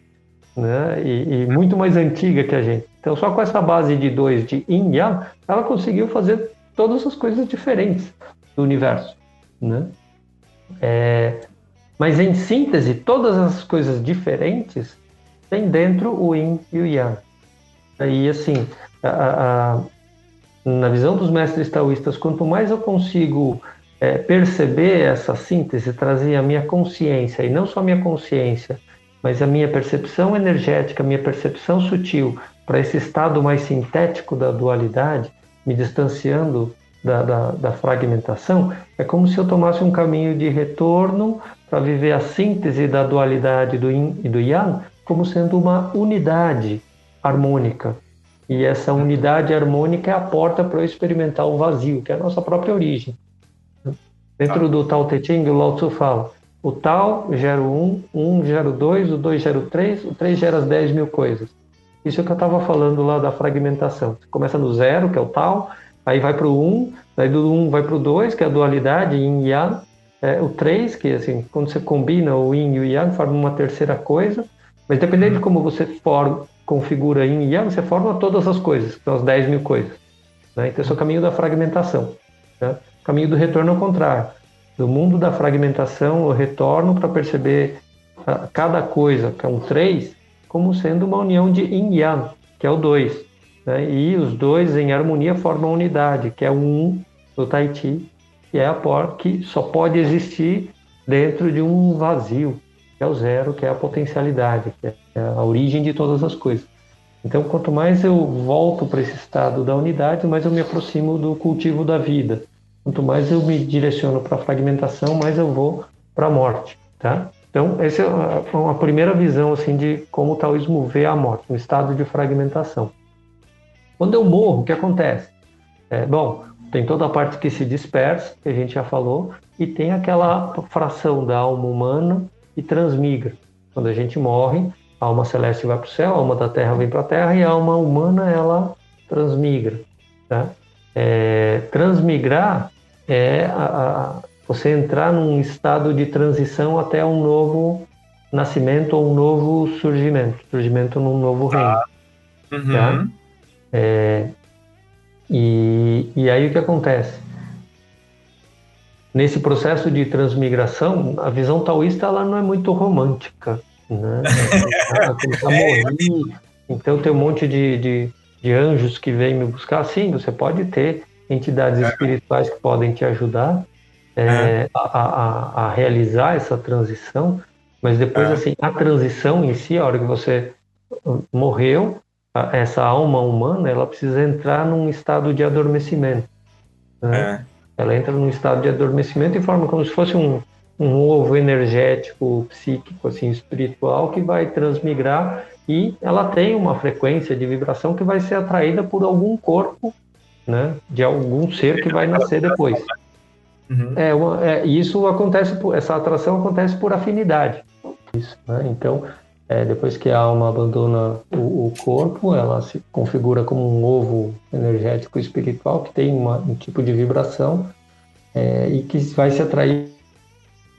Né? E, e, muito mais antiga que a gente. Então, só com essa base de dois de yin yang, ela conseguiu fazer todas as coisas diferentes do universo, né? É, mas em síntese, todas as coisas diferentes tem dentro o yin e o yang. E assim, a, a, na visão dos mestres taoístas, quanto mais eu consigo é, perceber essa síntese, trazer a minha consciência, e não só a minha consciência, mas a minha percepção energética, a minha percepção sutil, para esse estado mais sintético da dualidade, me distanciando da, da, da, fragmentação, é como se eu tomasse um caminho de retorno para viver a síntese da dualidade do yin e do yang como sendo uma unidade harmônica. E essa unidade harmônica é a porta para eu experimentar o vazio, que é a nossa própria origem. Dentro ah. do Tao Te Ching, o Lao Tzu fala, o Tao gera o 1, 1 gera o 2, o 2 gera o 3, o 3 gera as 10 mil coisas. Isso é que eu estava falando lá da fragmentação. Você começa no zero, que é o tal, aí vai para o 1, daí do 1 vai para o 2, que é a dualidade, yin e yang, é, o 3, que assim, quando você combina o yin e o yang, forma uma terceira coisa, mas dependendo de como você for, configura yin e yang, você forma todas as coisas, que são as 10 mil coisas. Né? Então, esse é o caminho da fragmentação. Né? O caminho do retorno ao contrário. Do mundo da fragmentação, eu retorno para perceber a, cada coisa, que é um 3, como sendo uma união de yin e yang, que é o 2. Né? E os dois em harmonia formam a unidade, que é o 1 um do Tai Chi, que é a por, que só pode existir dentro de um vazio, que é o zero, que é a potencialidade, que é a origem de todas as coisas. Então, quanto mais eu volto para esse estado da unidade, mais eu me aproximo do cultivo da vida. Quanto mais eu me direciono para a fragmentação, mais eu vou para a morte, tá? Então, essa é uma primeira visão assim de como o taoísmo vê a morte, um estado de fragmentação. Quando eu morro, o que acontece? É, bom, tem toda a parte que se dispersa, que a gente já falou, e tem aquela fração da alma humana e transmigra. Quando a gente morre, a alma celeste vai para o céu, a alma da terra vem para a terra e a alma humana ela transmigra. Tá? É, transmigrar é a, a, você entrar num estado de transição até um novo nascimento ou um novo surgimento, surgimento num novo reino. Ah. Uhum. Tá? É, e, e aí o que acontece? Nesse processo de transmigração, a visão taoísta ela não é muito romântica. Né? então tem um monte de, de, de, anjos que vêm me buscar. Sim, você pode ter entidades espirituais que podem te ajudar é, é. a, a, a, realizar essa transição, mas depois, é. assim, a transição em si, a hora que você morreu, essa alma humana ela precisa entrar num estado de adormecimento. Né? É. Ela entra num estado de adormecimento e forma como se fosse um, um ovo energético, psíquico, assim, espiritual que vai transmigrar e ela tem uma frequência de vibração que vai ser atraída por algum corpo, né, de algum ser que vai nascer depois. Uhum. É, uma, é, isso acontece por, essa atração acontece por afinidade. Isso, né? Então, é, depois que a alma abandona o, o, corpo, ela se configura como um ovo energético espiritual que tem uma, um tipo de vibração é, e que vai se atrair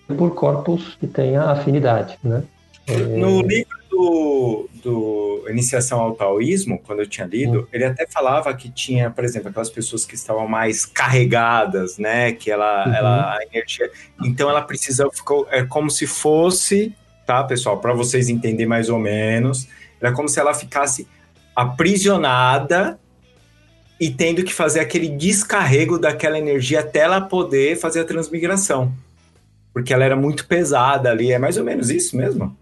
por corpos que tenha afinidade, né? É... No livro do, do Iniciação ao Taoísmo, quando eu tinha lido, hum. ele até falava que tinha, por exemplo, aquelas pessoas que estavam mais carregadas, né? Que ela, uhum. ela a energia, então ela precisa ficou é como se fosse tá, pessoal? Para vocês entenderem mais ou menos. Era como se ela ficasse aprisionada e tendo que fazer aquele descarrego daquela energia até ela poder fazer a transmigração. Porque ela era muito pesada ali. É mais ou menos isso mesmo?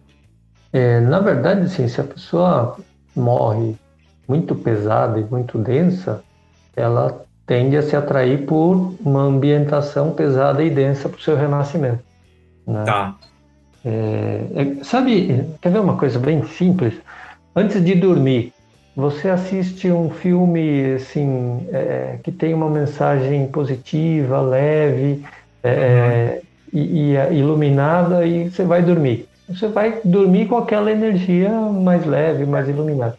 É, na verdade, sim, se a pessoa morre muito pesada e muito densa, ela tende a se atrair por uma ambientação pesada e densa para o seu renascimento. Né? Tá. É, é, sabe, quer ver uma coisa bem simples? Antes de dormir, você assiste um filme assim é, que tem uma mensagem positiva, leve é, uhum. e, e, iluminada e você vai dormir. Você vai dormir com aquela energia mais leve, mais iluminada.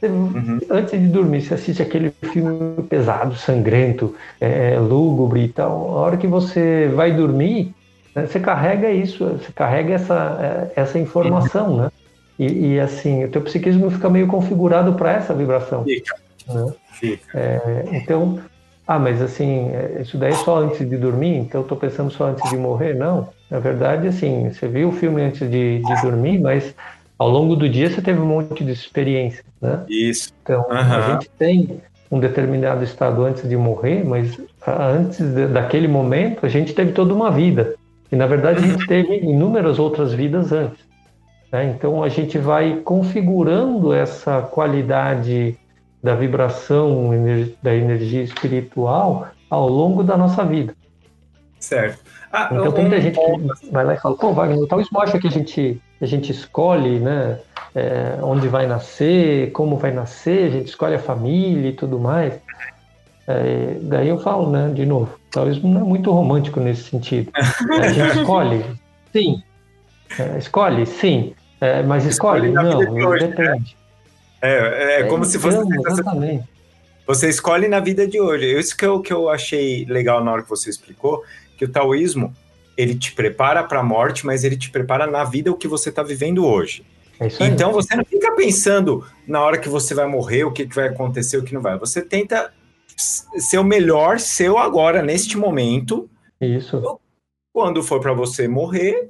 Você, uhum. Antes de dormir, você assiste aquele filme pesado, sangrento, é, lúgubre e tal. A hora que você vai dormir, né? Você carrega isso, você carrega essa, é, essa informação, né? E, e assim, o teu psiquismo fica meio configurado para essa vibração. Fica. Né? Fica. É, então, ah, mas assim, é, isso daí é só antes de dormir, então eu tô pensando só antes de morrer? Não. Na verdade, assim, você viu o filme antes de, de dormir, mas ao longo do dia você teve um monte de experiência, né? Isso. Então, uhum. a gente tem um determinado estado antes de morrer, mas antes de, daquele momento a gente teve toda uma vida. E na verdade a gente teve inúmeras outras vidas antes. Né? Então a gente vai configurando essa qualidade da vibração da energia espiritual ao longo da nossa vida. Certo. Ah, então tem muita gente que vai lá e fala, pô, Wagner, então isso mostra que a gente, a gente escolhe, né, é, onde vai nascer, como vai nascer, a gente escolhe a família e tudo mais. É, daí eu falo, né, de novo, talvez não é muito romântico nesse sentido. É, a gente escolhe, sim. É, escolhe, sim. É, mas escolhe, escolhe não, depende. Né? É, é, como se fosse. Então, exatamente. Você escolhe na vida de hoje. Isso que eu, que eu achei legal na hora que você explicou, que o taoísmo, ele te prepara para a morte, mas ele te prepara na vida o que você está vivendo hoje. É isso aí. Então você não fica pensando na hora que você vai morrer, o que, que vai acontecer, o que não vai. Você tenta s- ser o melhor seu agora, neste momento. Isso. Quando for para você morrer,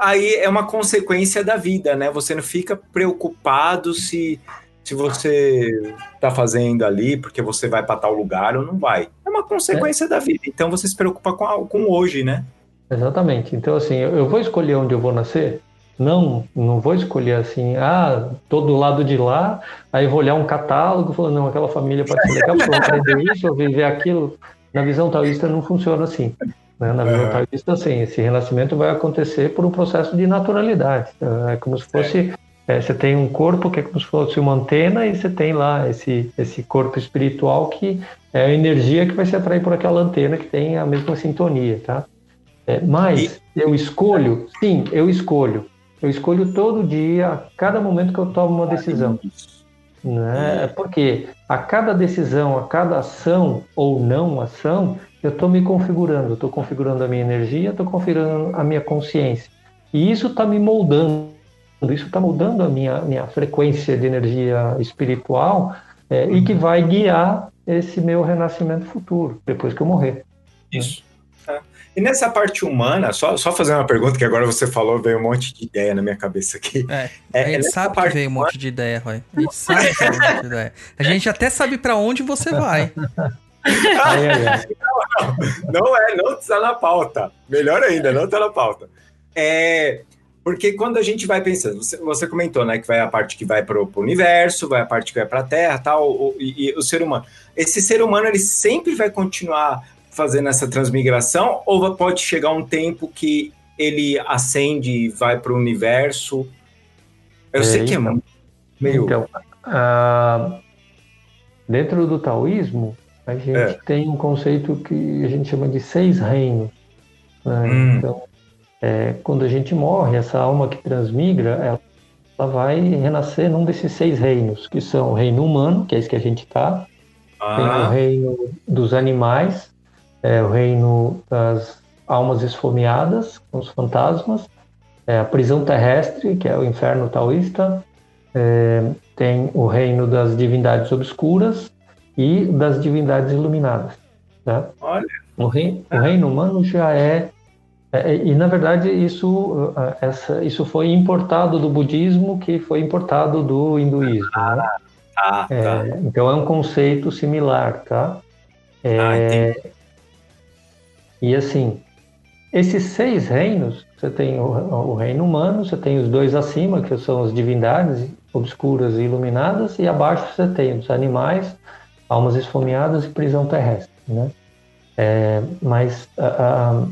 aí é uma consequência da vida, né? Você não fica preocupado se, se você tá fazendo ali porque você vai para tal lugar ou não vai. É uma consequência da vida. Então você se preocupa com, a- com hoje, né? Exatamente. Então, assim, eu, eu vou escolher onde eu vou nascer? Não, não vou escolher assim, ah, tô do lado de lá, aí vou olhar um catálogo, falando, não, aquela família pode ser legal, porque eu vou aprender isso, eu vou viver aquilo. Na visão taoísta não funciona assim. né? Na visão Uhum. taoísta, assim, esse renascimento vai acontecer por um processo de naturalidade. É como se fosse, é, você tem um corpo que é como se fosse uma antena e você tem lá esse, esse corpo espiritual que é a energia que vai se atrair por aquela antena que tem a mesma sintonia, tá? É, mas eu escolho, sim, eu escolho. Eu escolho todo dia, a cada momento que eu tomo uma decisão. Né? Porque a cada decisão, a cada ação ou não ação, eu estou me configurando, estou configurando a minha energia, estou configurando a minha consciência. E isso está me moldando, isso está moldando a minha, minha frequência de energia espiritual é, e que vai guiar esse meu renascimento futuro, depois que eu morrer. Isso. É. E nessa parte humana, só, só fazer uma pergunta que agora você falou, veio um monte de ideia na minha cabeça aqui. É, É, a gente nessa sabe que parte veio um monte de ideia, Roy. A gente sabe que veio um monte de ideia. A gente até sabe pra onde você vai. Ai, ai, ai. Não é, não está na pauta. Melhor ainda, não está na pauta. É, porque quando a gente vai pensando, você, você comentou, né, que vai a parte que vai para o universo, vai a parte que vai para a Terra, tal, o, e, e o ser humano. Esse ser humano ele sempre vai continuar fazendo essa transmigração ou pode chegar um tempo que ele ascende e vai para o universo? Eu É, sei que é então. muito- meio. Então, ah, dentro do taoísmo, a gente É. tem um conceito que a gente chama de seis reinos. né? Hum. Então, é, quando a gente morre, essa alma que transmigra, ela, ela vai renascer num desses seis reinos, que são o reino humano, que é esse que a gente está, tem o ah, reino dos animais, é, o reino das almas esfomeadas, os fantasmas, é, a prisão terrestre, que é o inferno taoísta, é, tem o reino das divindades obscuras e das divindades iluminadas. Né? Olha. O, rei, o reino humano já é, é, e na verdade isso, essa, isso foi importado do budismo, que foi importado do hinduísmo. né? tá, tá. É, então é um conceito similar, tá? É, Ah. E assim, esses seis reinos, você tem o, o reino humano, você tem os dois acima, que são as divindades obscuras e iluminadas, e abaixo você tem os animais, almas esfomeadas e prisão terrestre, né? É, mas ah, ah,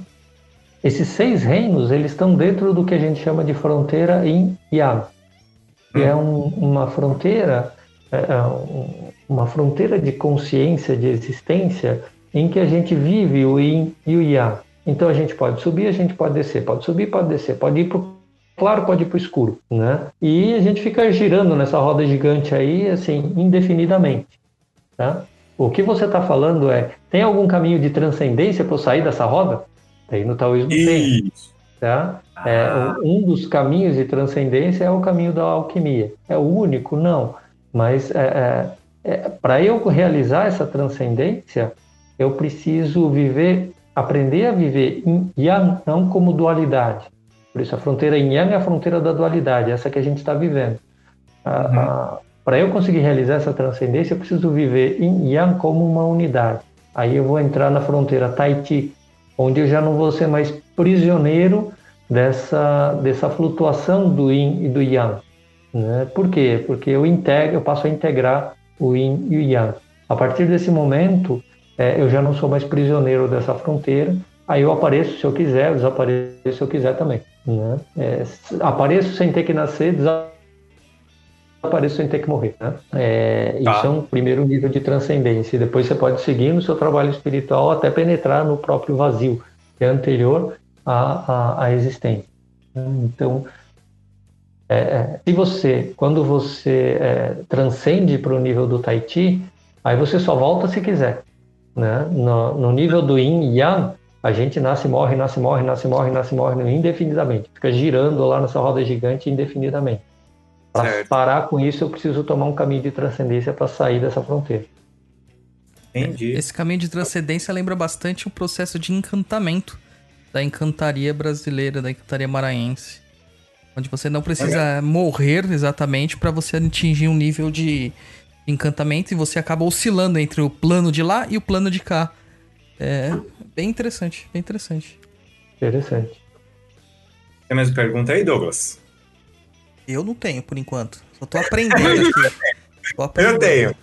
esses seis reinos, eles estão dentro do que a gente chama de fronteira em Yang, que é um- uma fronteira é, é, um- uma fronteira de consciência, de existência, em que a gente vive o yin e o yang. Então a gente pode subir, a gente pode descer, pode subir, pode descer, pode ir para claro, pode ir para o escuro, né? E a gente fica girando nessa roda gigante aí, assim, indefinidamente, tá? O que você está falando é, tem algum caminho de transcendência para eu sair dessa roda? Tem no taoísmo tem, Isso. tá? É, Ah. um dos caminhos de transcendência é o caminho da alquimia. É o único? Não. Mas é, para eu realizar essa transcendência, eu preciso viver, aprender a viver em Yang, não como dualidade. Por isso, a fronteira em Yang é a fronteira da dualidade, essa que a gente está vivendo. Para eu conseguir realizar essa transcendência, eu preciso viver em Yang como uma unidade. Aí eu vou entrar na fronteira Taiti, onde eu já não vou ser mais prisioneiro dessa, dessa flutuação do Yin e do Yang. Né? Por quê? Porque eu, integro, eu passo a integrar o Yin e o Yang. A partir desse momento, é, eu já não sou mais prisioneiro dessa fronteira, aí eu apareço se eu quiser, eu desapareço se eu quiser também. Né? É, apareço sem ter que nascer, desapareço sem ter que morrer. Né? É, Tá. Isso é um primeiro nível de transcendência. E depois você pode seguir no seu trabalho espiritual até penetrar no próprio vazio, que é anterior à, à, à existência. Então, é, se você, quando você é, transcende para o nível do Taiti, Aí você só volta se quiser. Né? No, no nível do yin e yang, a gente nasce, morre, nasce, morre, nasce, morre, nasce, morre indefinidamente. Fica girando lá nessa roda gigante indefinidamente. Para parar com isso, eu preciso tomar um caminho de transcendência para sair dessa fronteira. Entendi. Esse caminho de transcendência lembra bastante o processo de encantamento da encantaria brasileira, da encantaria maranhense. Onde você não precisa é. morrer exatamente para você atingir um nível de encantamento e você acaba oscilando entre o plano de lá e o plano de cá. É bem interessante, bem interessante. Interessante. Tem mais pergunta aí, Douglas? Eu não tenho, por enquanto. Só tô aprendendo aqui. Tô aprendendo. Eu tenho.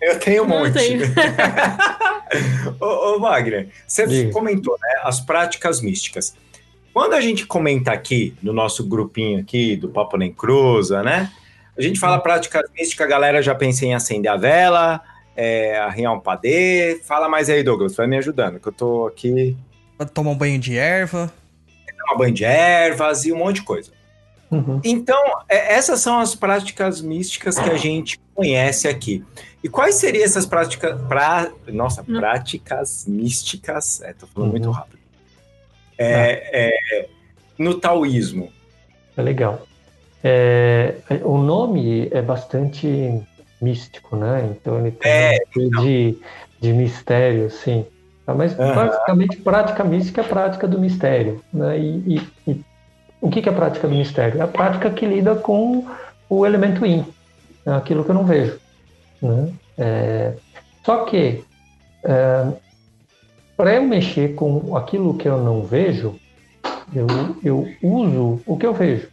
Eu tenho um monte. ô, ô, Wagner, você Diga. comentou, né? As práticas místicas. Quando a gente comenta aqui, no nosso grupinho aqui, do Papo Nem Cruza, né? A gente fala práticas místicas, a galera já pensa em acender a vela, é, arranhar um padê. Fala mais aí, Douglas, vai me ajudando, que eu tô aqui... Tomar um banho de erva. Tomar um banho de ervas e um monte de coisa. Uhum. Então, é, essas são as práticas místicas que a gente conhece aqui. E quais seriam essas práticas, pra, nossa, hum. práticas místicas? É, tô falando uhum. muito rápido. É, é, no taoísmo. É legal. É, o nome é bastante místico, né? Então ele tem é, então. de, de mistério, sim. Mas uhum. basicamente prática mística é a prática do mistério. Né? E, e, e o que, que é a prática do mistério? É a prática que lida com o elemento yin, né? aquilo que eu não vejo. Né? É, só que, é, para eu mexer com aquilo que eu não vejo, eu, eu uso o que eu vejo.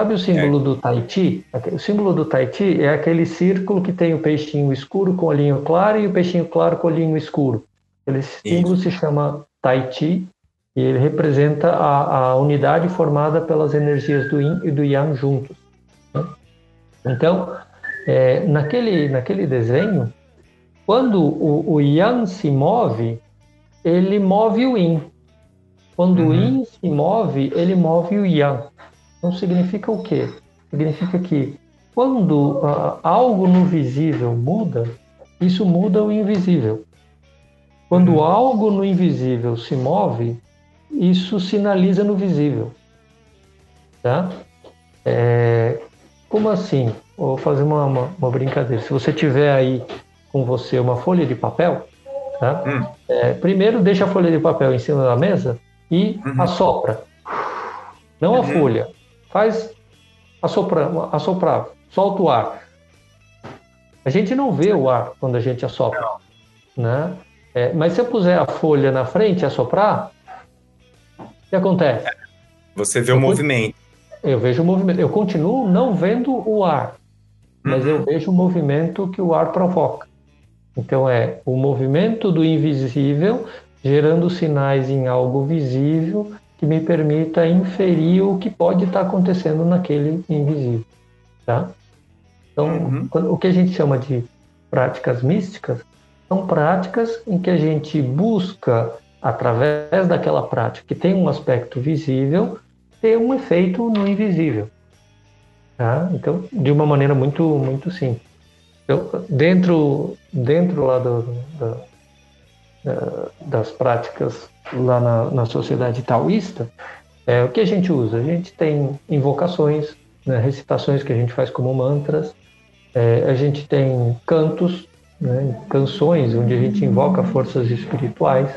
Sabe o símbolo é. do Tahiti? O símbolo do Tahiti é aquele círculo que tem o peixinho escuro com olhinho claro e o peixinho claro com olhinho escuro. Esse símbolo Isso. se chama Tahiti e ele representa a, a, unidade formada pelas energias do Yin e do Yang juntos. Né? Então, é, naquele, naquele desenho, quando o, o, Yang se move, ele move o Yin. Quando uhum. o Yin se move, ele move o Yang. Então significa o quê? Significa que quando uh, algo no visível muda, isso muda o invisível. Quando uhum. algo no invisível se move, isso sinaliza no visível. Tá? É, como assim? Vou fazer uma, uma, uma, brincadeira. Se você tiver aí com você uma folha de papel, tá? Hum. É, primeiro deixa a folha de papel em cima da mesa e uhum. assopra. Não uhum. a folha. Faz assoprar, assoprar, solta o ar. A gente não vê o ar quando a gente assopra. Né? É, mas se eu puser a folha na frente e assoprar, o que acontece? Você vê eu o movimento. Eu vejo o movimento. Eu continuo não vendo o ar, mas uhum. eu vejo o movimento que o ar provoca. Então é o movimento do invisível gerando sinais em algo visível que me permita inferir o que pode estar acontecendo naquele invisível, tá? Então, uhum. o que a gente chama de práticas místicas são práticas em que a gente busca através daquela prática que tem um aspecto visível ter um efeito no invisível. Tá? Então, de uma maneira muito, muito simples. Então, dentro, dentro lá do, do, das práticas lá na, na sociedade taoísta, é, o que a gente usa? A gente tem invocações, né, recitações que a gente faz como mantras, é, a gente tem cantos, né, canções onde a gente invoca forças espirituais,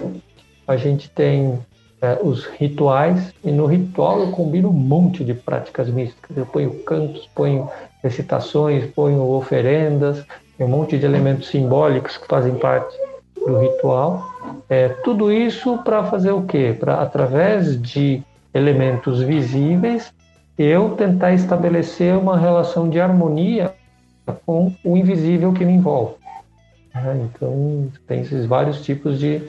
a gente tem é, os rituais, e no ritual eu combino um monte de práticas místicas. Eu ponho cantos, ponho recitações, ponho oferendas, um monte de elementos simbólicos que fazem parte do ritual. É, tudo isso para fazer o quê? Para, através de elementos visíveis, eu tentar estabelecer uma relação de harmonia com o invisível que me envolve. É, então, tem esses vários tipos de,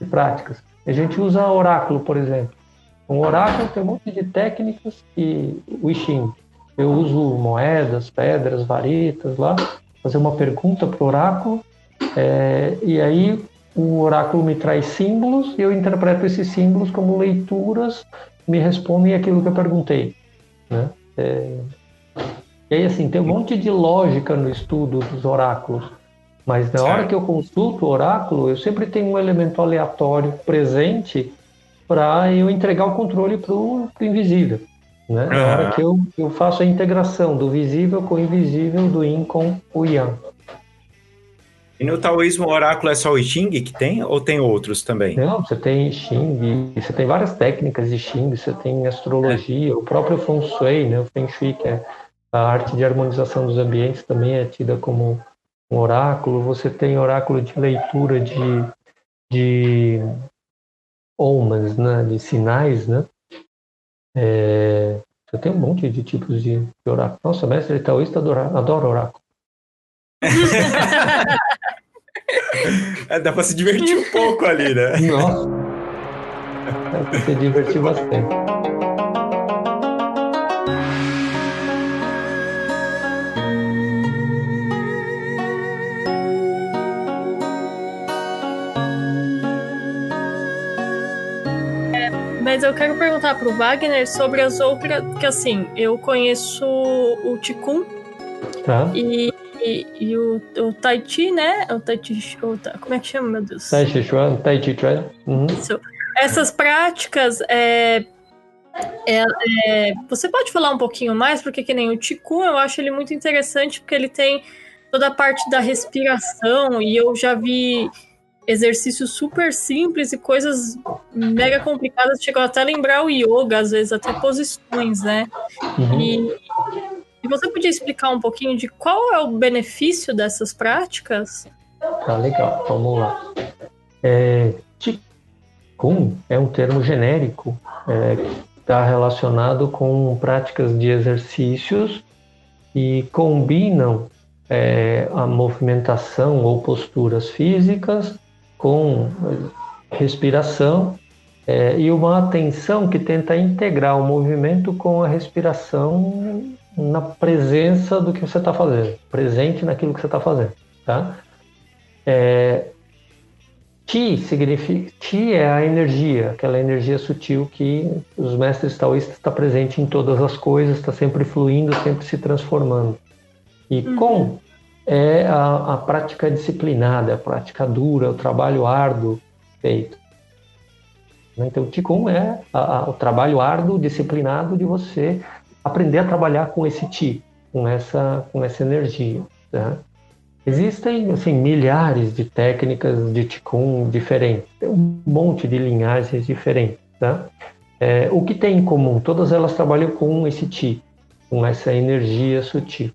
de práticas. A gente usa oráculo, por exemplo. Um oráculo tem um monte de técnicas e Xing. Eu uso moedas, pedras, varetas lá, fazer uma pergunta para o oráculo, é, e aí o oráculo me traz símbolos e eu interpreto esses símbolos como leituras me respondem aquilo que eu perguntei. Né? É, e aí, assim, tem um monte de lógica no estudo dos oráculos. Mas na hora que eu consulto o oráculo, eu sempre tenho um elemento aleatório presente para eu entregar o controle para o invisível. Né? Na hora que eu, eu faço a integração do visível com o invisível, do yin com o yang. E no taoísmo, o oráculo é só o Xing que tem ou tem outros também? Não, você tem Xing, você tem várias técnicas de Xing, você tem astrologia, é. o próprio Feng Shui, né, o Feng Shui, que é a arte de harmonização dos ambientes, também é tida como um oráculo. Você tem oráculo de leitura de, de omens, né, de sinais, né? É, você tem um monte de tipos de, de oráculo. Nossa, mestre taoísta adora, adora oráculo. é, dá para se divertir um pouco ali, né? Nossa. Dá para se divertir bastante. Mas eu quero perguntar pro Wagner sobre as outras. Que assim, eu conheço o Ticum. Tá. E, e, e, o, o Tai Chi, né? O Tai Chi. O, como é que chama, meu Deus? Tai Chi Chuan, Tai Chi Chuan. Uhum. Isso. Essas práticas. É, é, é, você pode falar um pouquinho mais? Porque que nem o Ticum, eu acho ele muito interessante, porque ele tem toda a parte da respiração, e eu já vi exercícios super simples e coisas mega complicadas, chegou até a lembrar o yoga, às vezes até posições, né? Uhum. E, e, você podia explicar um pouquinho de qual é o benefício dessas práticas? Tá legal, vamos lá. É, Qigong é um termo genérico é, está relacionado com práticas de exercícios e combinam é, a movimentação ou posturas físicas com respiração é, e uma atenção que tenta integrar o movimento com a respiração na presença do que você está fazendo, presente naquilo que você está fazendo, tá? É, Ti significa Ti é a energia, aquela energia sutil que os mestres taoístas está presente em todas as coisas, está sempre fluindo, sempre se transformando. E uhum. com é a, a prática disciplinada, a prática dura, o trabalho árduo feito. Então, Qigong é a, a, o trabalho árduo, disciplinado de você aprender a trabalhar com esse Ti, com essa, com essa energia. Tá? Existem assim, milhares de técnicas de Qigong diferentes, tem um monte de linhagens diferentes. Tá? É, o que tem em comum? Todas elas trabalham com esse Ti, com essa energia sutil.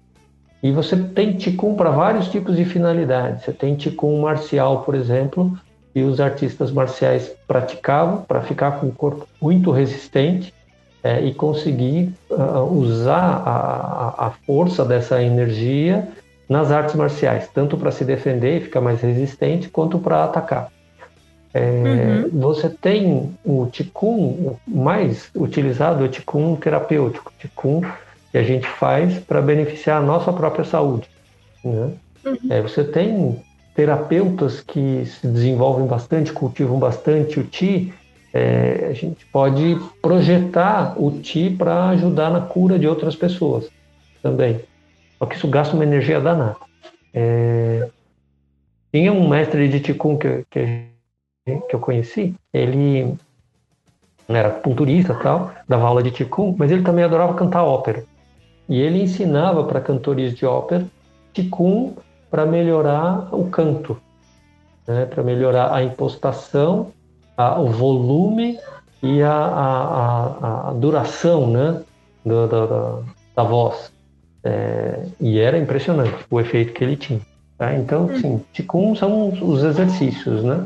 E você tem Ticum para vários tipos de finalidades. Você tem Ticum marcial, por exemplo, que os artistas marciais praticavam para ficar com o corpo muito resistente é, e conseguir uh, usar a, a, força dessa energia nas artes marciais, tanto para se defender e ficar mais resistente, quanto para atacar. É, uhum. Você tem o Ticum mais utilizado, é o Ticum terapêutico, Ticum que a gente faz para beneficiar a nossa própria saúde. Né? Uhum. É, você tem terapeutas que se desenvolvem bastante, cultivam bastante o TI, é, a gente pode projetar o TI para ajudar na cura de outras pessoas também. Só que isso gasta uma energia danada. É, tinha um mestre de Ticum que, que, que eu conheci, ele era culturista tal, dava aula de Ticum, mas ele também adorava cantar ópera. E ele ensinava para cantores de ópera ticum para melhorar o canto, né? para melhorar a impostação, a, o volume e a, a, a duração né? da, da, da voz. É, e era impressionante o efeito que ele tinha. Tá? Então, hum. sim, ticum são os exercícios. Né?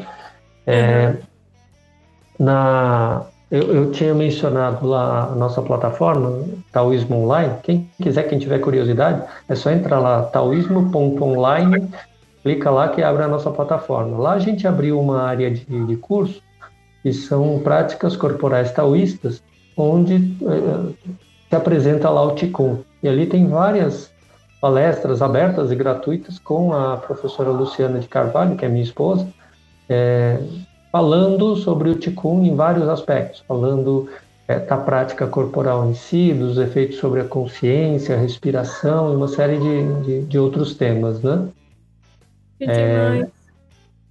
É, uhum. na, eu, eu, tinha mencionado lá a nossa plataforma, Taoísmo Online. Quem quiser, quem tiver curiosidade, é só entrar lá, taoísmo.online, clica lá que abre a nossa plataforma. Lá a gente abriu uma área de, de curso que são práticas corporais taoístas, onde eh, se apresenta lá o Qigong. E ali tem várias palestras abertas e gratuitas com a professora Luciana de Carvalho, que é minha esposa, é, falando sobre o Qigong em vários aspectos, falando é, da prática corporal em si, dos efeitos sobre a consciência, a respiração e uma série de, de, de outros temas, né? Que demais.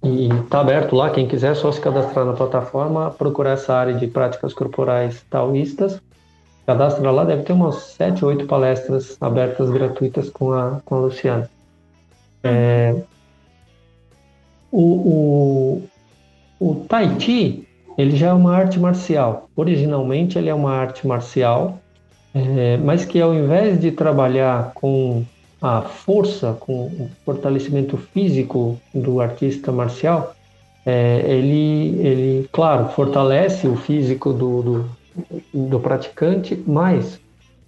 E está aberto lá, quem quiser, é só se cadastrar na plataforma, procurar essa área de práticas corporais taoístas. Cadastra lá, deve ter umas sete, oito palestras abertas gratuitas com a, com a Luciana. É, o, o, o Tai Chi, ele já é uma arte marcial. Originalmente ele é uma arte marcial, é, mas que ao invés de trabalhar com a força, com o fortalecimento físico do artista marcial, é, ele, ele, claro, fortalece o físico do, do, do praticante, mas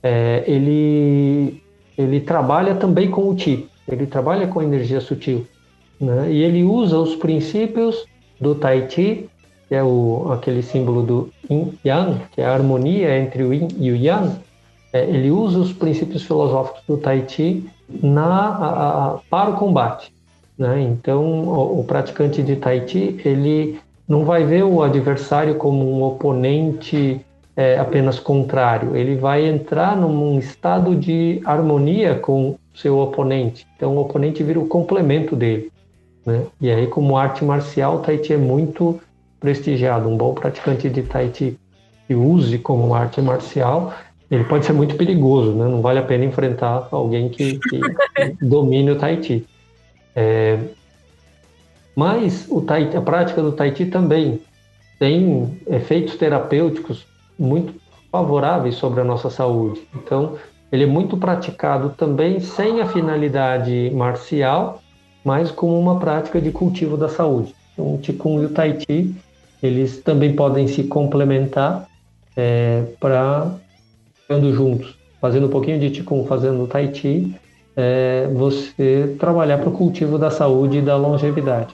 é, ele, ele trabalha também com o Ti, ele trabalha com a energia sutil. Né? E ele usa os princípios do Tai Chi, que é o, aquele símbolo do Yin Yang, que é a harmonia entre o Yin e o Yang. É, ele usa os princípios filosóficos do Tai Chi na, a, a, para o combate. Né? Então, o, o, praticante de Tai Chi, ele não vai ver o adversário como um oponente é, apenas contrário, ele vai entrar num estado de harmonia com seu oponente. Então, o oponente vira o complemento dele. Né? E aí, como arte marcial, o Tai Chi é muito prestigiado. Um bom praticante de Tai Chi que use como arte marcial, ele pode ser muito perigoso, né? Não vale a pena enfrentar alguém que, que domine o Tai Chi. É, mas o tai, a prática do Tai Chi também tem efeitos terapêuticos muito favoráveis sobre a nossa saúde. Então, ele é muito praticado também sem a finalidade marcial, mas como uma prática de cultivo da saúde. Então, o Qigong e o Tai Chi, eles também podem se complementar é, para ficando juntos, fazendo um pouquinho de Qigong, fazendo Tai Chi, é, você trabalhar para o cultivo da saúde e da longevidade.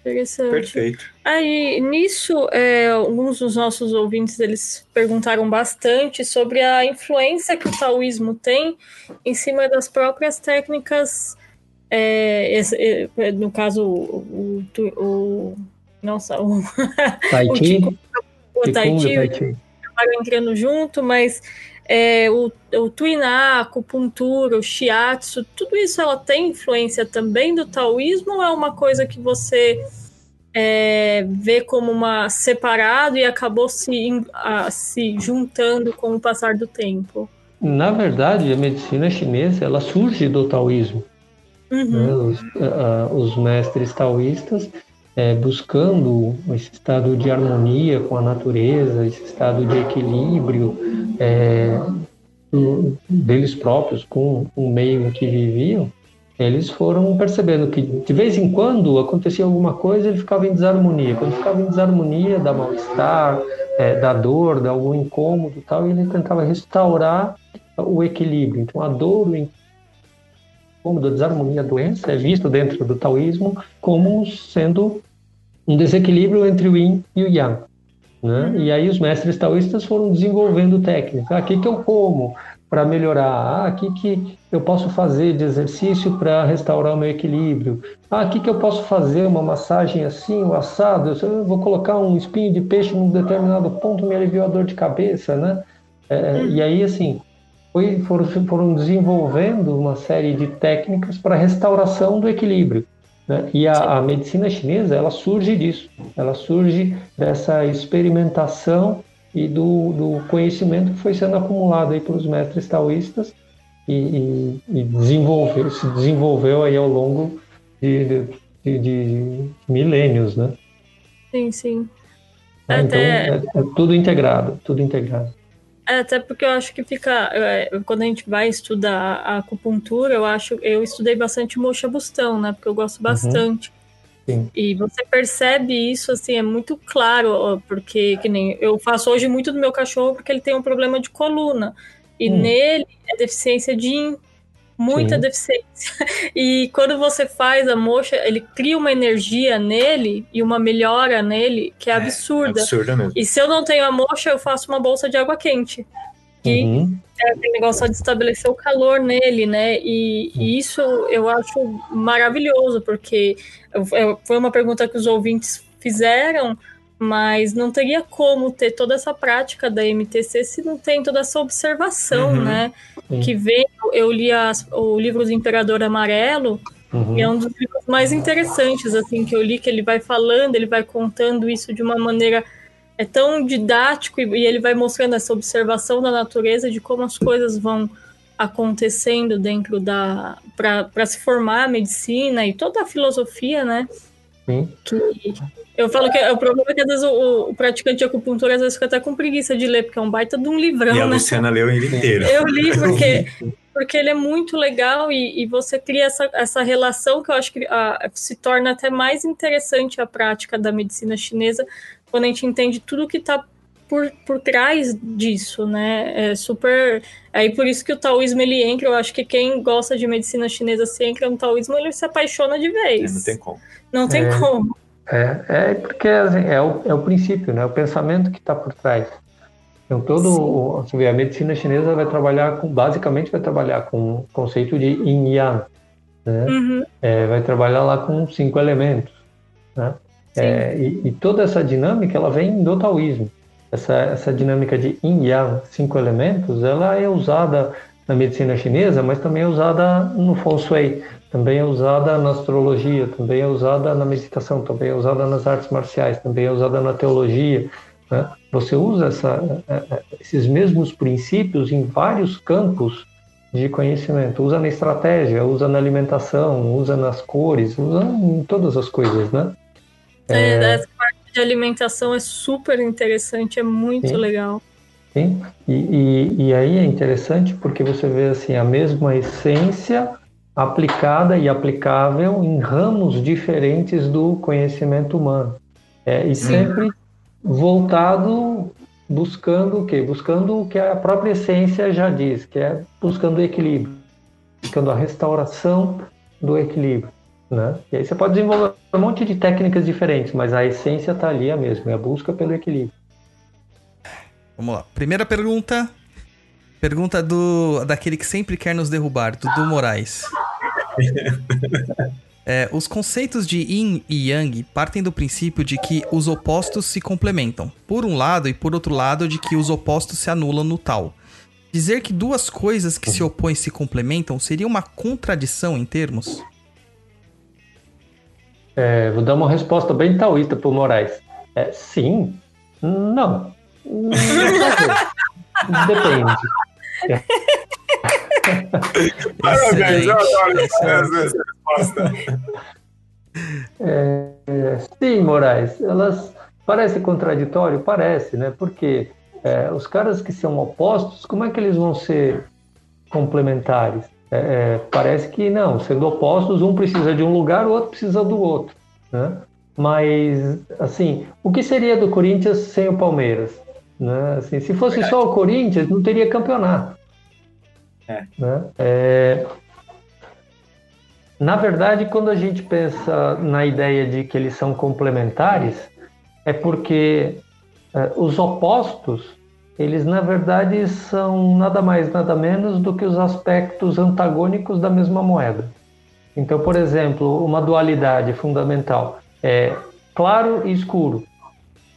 Interessante. Perfeito. Aí, nisso, é, alguns dos nossos ouvintes, eles perguntaram bastante sobre a influência que o taoísmo tem em cima das próprias técnicas, é, esse, é, no caso, o, o, o nossa, o, tai Chi, o, o Tai Chi, entrando junto, mas é, o, o tuiná, a acupuntura, o shiatsu, tudo isso ela tem influência também do taoísmo ou é uma coisa que você é, vê como uma separado e acabou se, a, se juntando com o passar do tempo? Na verdade, a medicina chinesa ela surge do taoísmo. Uhum. Né? Os, a, os mestres taoístas é, buscando esse estado de harmonia com a natureza, esse estado de equilíbrio é, deles próprios com o meio em que viviam, eles foram percebendo que de vez em quando acontecia alguma coisa ele ficava em desarmonia. Quando ficava em desarmonia, dá mal-estar, é, dá dor, dá algum incômodo tal, e ele tentava restaurar o equilíbrio. Então a dor, o incômodo, a desarmonia, a doença é visto dentro do taoísmo como sendo um desequilíbrio entre o yin e o yang. Né? E aí os mestres taoístas foram desenvolvendo técnicas. Ah, o que, eu como para melhorar? Ah, o que, eu posso fazer de exercício para restaurar o meu equilíbrio? Ah, o que, que eu posso fazer? Uma massagem assim, o um assado? Eu vou colocar um espinho de peixe num determinado ponto, me aliviou a dor de cabeça, né? É, e aí, assim, foi, foram, foram desenvolvendo uma série de técnicas para restauração do equilíbrio. Né? E a, a, medicina chinesa, ela surge disso, ela surge dessa experimentação e do, do conhecimento que foi sendo acumulado aí pelos mestres taoístas e, e, e desenvolveu, se desenvolveu aí ao longo de, de, de milênios, né? Sim, sim. É, então, Até... é, é tudo integrado, tudo integrado. É, até porque eu acho que fica. É, quando a gente vai estudar a acupuntura, eu acho. Eu estudei bastante mocha bustão, né? Porque eu gosto uhum. bastante. Uhum. E você percebe isso, assim, é muito claro, porque que nem eu faço hoje muito do meu cachorro porque ele tem um problema de coluna. E hum. nele é deficiência de muita Sim. deficiência. E quando você faz a mocha, ele cria uma energia nele e uma melhora nele que é, é absurda. É absurda mesmo. E se eu não tenho a mocha, eu faço uma bolsa de água quente. Que uhum. é aquele negócio de estabelecer o calor nele, né? E, uhum. e isso eu acho maravilhoso, porque foi uma pergunta que os ouvintes fizeram mas não teria como ter toda essa prática da MTC se não tem toda essa observação, uhum. né? Sim. Que veio, eu li as, o livro do Imperador Amarelo, Uhum. E é um dos livros mais interessantes, assim, que eu li, que ele vai falando, ele vai contando isso de uma maneira é tão didático e, e ele vai mostrando essa observação da natureza de como as coisas vão acontecendo dentro da para se formar a medicina e toda a filosofia, né? Sim. Que eu falo que o problema é que às vezes o, o, praticante de acupuntura às vezes fica até com preguiça de ler, porque é um baita de um livrão. E a né? Luciana leu ele inteiro. Eu li porque, porque ele é muito legal e, e você cria essa, essa relação que eu acho que a, se torna até mais interessante a prática da medicina chinesa quando a gente entende tudo que está por, por trás disso, né? É super. Aí por isso que o taoísmo ele entra. Eu acho que quem gosta de medicina chinesa se entra no taoísmo, ele se apaixona de vez. É, não tem como. Não tem É. como. É, é porque assim, é, o, é o princípio, né? O pensamento que está por trás. Então todo o- você vê, a medicina chinesa vai trabalhar com basicamente vai trabalhar com o conceito de yin yang, né? Uhum. É, vai trabalhar lá com cinco elementos, né? É, e, e toda essa dinâmica ela vem do taoísmo. Essa, essa dinâmica de yin yang, cinco elementos, ela é usada na medicina chinesa, mas também é usada no feng shui, também é usada na astrologia, também é usada na meditação, também é usada nas artes marciais, também é usada na teologia. né? Você usa essa, eh, eh, esses mesmos princípios em vários campos de conhecimento. Usa na estratégia, usa na alimentação, usa nas cores, usa em todas as coisas, né? É, Essa parte de alimentação é super interessante, é muito Sim. legal. Sim? E, e, e aí é interessante porque você vê assim a mesma essência aplicada e aplicável em ramos diferentes do conhecimento humano. É, e sempre voltado buscando o quê? Buscando o que a própria essência já diz, que é buscando o equilíbrio, buscando a restauração do equilíbrio. Né? E aí você pode desenvolver um monte de técnicas diferentes, mas a essência está ali a mesma, é a busca pelo equilíbrio. Vamos lá. Primeira pergunta. Pergunta do daquele que sempre quer nos derrubar, Dudu Moraes. É, os conceitos de yin e yang partem do princípio de que os opostos se complementam, por um lado, e por outro lado, de que os opostos se anulam no tal. Dizer que duas coisas que se opõem se complementam seria uma contradição em termos? É, vou dar uma resposta bem taoísta para o Moraes. É, sim, não. Depende. Parabéns, eu adoro essa resposta. É, sim, Moraes, elas parecem contraditório, parece, né? Porque é, os caras que são opostos, como é que eles vão ser complementares? É, é, parece que não, sendo opostos, um precisa de um lugar, o outro precisa do outro, né? Mas, assim, o que seria do Corinthians sem o Palmeiras? Né? Assim, se fosse só o Corinthians, não teria campeonato. É. Né? É, na verdade, quando a gente pensa na ideia de que eles são complementares, é porque é, os opostos, eles na verdade são nada mais, nada menos do que os aspectos antagônicos da mesma moeda. Então, por exemplo, uma dualidade fundamental é claro e escuro.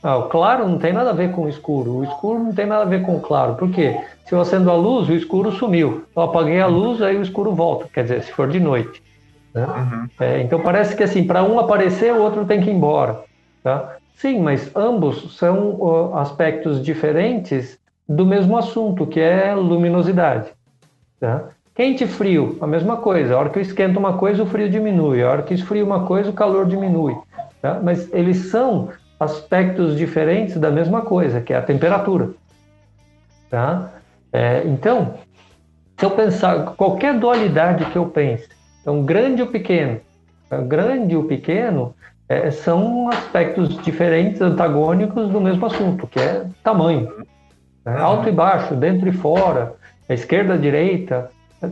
Ah, o claro não tem nada a ver com o escuro, o escuro não tem nada a ver com o claro. Por quê? Se eu acendo a luz, o escuro sumiu. Eu apaguei a luz, aí o escuro volta. Quer dizer, se for de noite. né? Uhum. É, então parece que assim, para um aparecer, o outro tem que ir embora. Tá? Sim, mas ambos são ó, aspectos diferentes do mesmo assunto, que é luminosidade. Tá? Quente e frio, a mesma coisa. A hora que eu esquento uma coisa, o frio diminui. A hora que esfria uma coisa, o calor diminui. Tá? Mas eles são aspectos diferentes da mesma coisa, que é a temperatura. Tá? É, então, se eu pensar, qualquer dualidade que eu pense, então grande ou pequeno, grande ou pequeno é, são aspectos diferentes, antagônicos do mesmo assunto, que é tamanho. né? Alto e baixo, dentro e fora, a esquerda, a direita,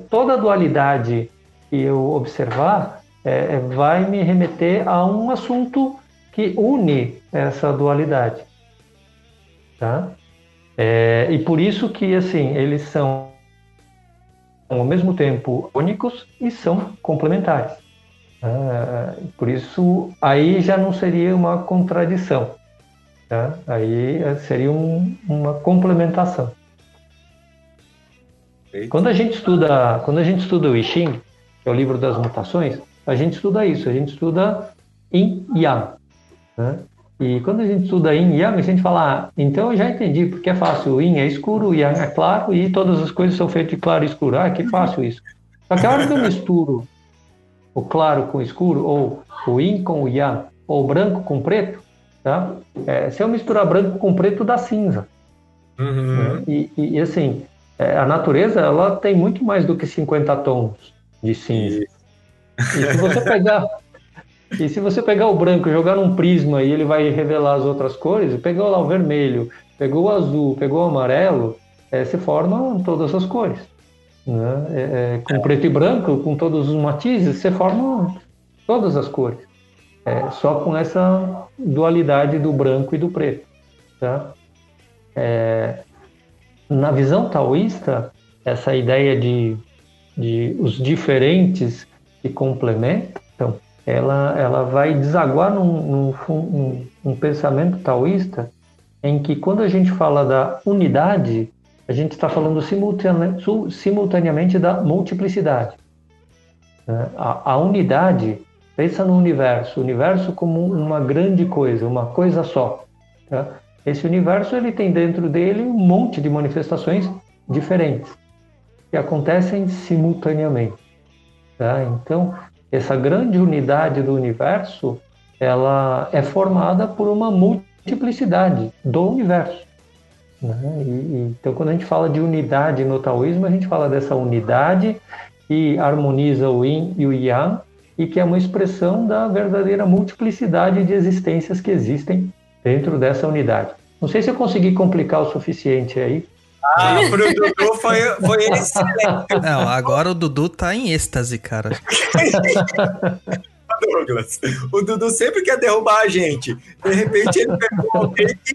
toda a dualidade que eu observar é, é, vai me remeter a um assunto que une essa dualidade. Tá? É, e por isso que assim eles são ao mesmo tempo únicos e são complementares. Ah, por isso aí já não seria uma contradição, tá? aí eh, seria um- uma complementação. Quando a gente estuda, quando a gente estuda o I Ching, que é o livro das mutações, a gente estuda isso, a gente estuda Yin Yang. Né? E quando a gente estuda Yin e Yang, a gente fala, ah, então eu já entendi, porque é fácil, o Yin é escuro, o Yang é claro, e todas as coisas são feitas de claro e escuro. Ah, que fácil isso. Só que a hora que eu misturo o claro com o escuro, ou o Yin com o Yang, ou o branco com o preto, tá? É, se eu misturar branco com preto, dá cinza. Uhum. E, e, assim, é, a natureza ela tem muito mais do que 50 tons de cinza. E se você pegar e se você pegar o branco e jogar num prisma e ele vai revelar as outras cores, pegou lá o vermelho, pegou o azul, pegou o amarelo, é, se formam todas as cores. Né? É, é, com preto e branco, com todos os matizes, você forma todas as cores. É, só com essa dualidade do branco e do preto. Tá? É, na visão taoísta, essa ideia de, de os diferentes se complementam, ela, ela vai desaguar num, num, num, pensamento taoísta em que quando a gente fala da unidade, a gente está falando simultane, simultaneamente da multiplicidade. Né? A, a, unidade, pensa no universo, o universo como uma grande coisa, uma coisa só. Tá? Esse universo ele tem dentro dele um monte de manifestações diferentes que acontecem simultaneamente. Tá? Então, essa grande unidade do universo, ela é formada por uma multiplicidade do universo. Né? E, e, então, quando a gente fala de unidade no taoísmo, a gente fala dessa unidade que harmoniza o yin e o yang e que é uma expressão da verdadeira multiplicidade de existências que existem dentro dessa unidade. Não sei se eu consegui complicar o suficiente aí, ah, pro Dudu foi, foi excelente. Não, agora o Dudu tá em êxtase, cara. Douglas, o Dudu sempre quer derrubar a gente. De repente ele pegou alguém que.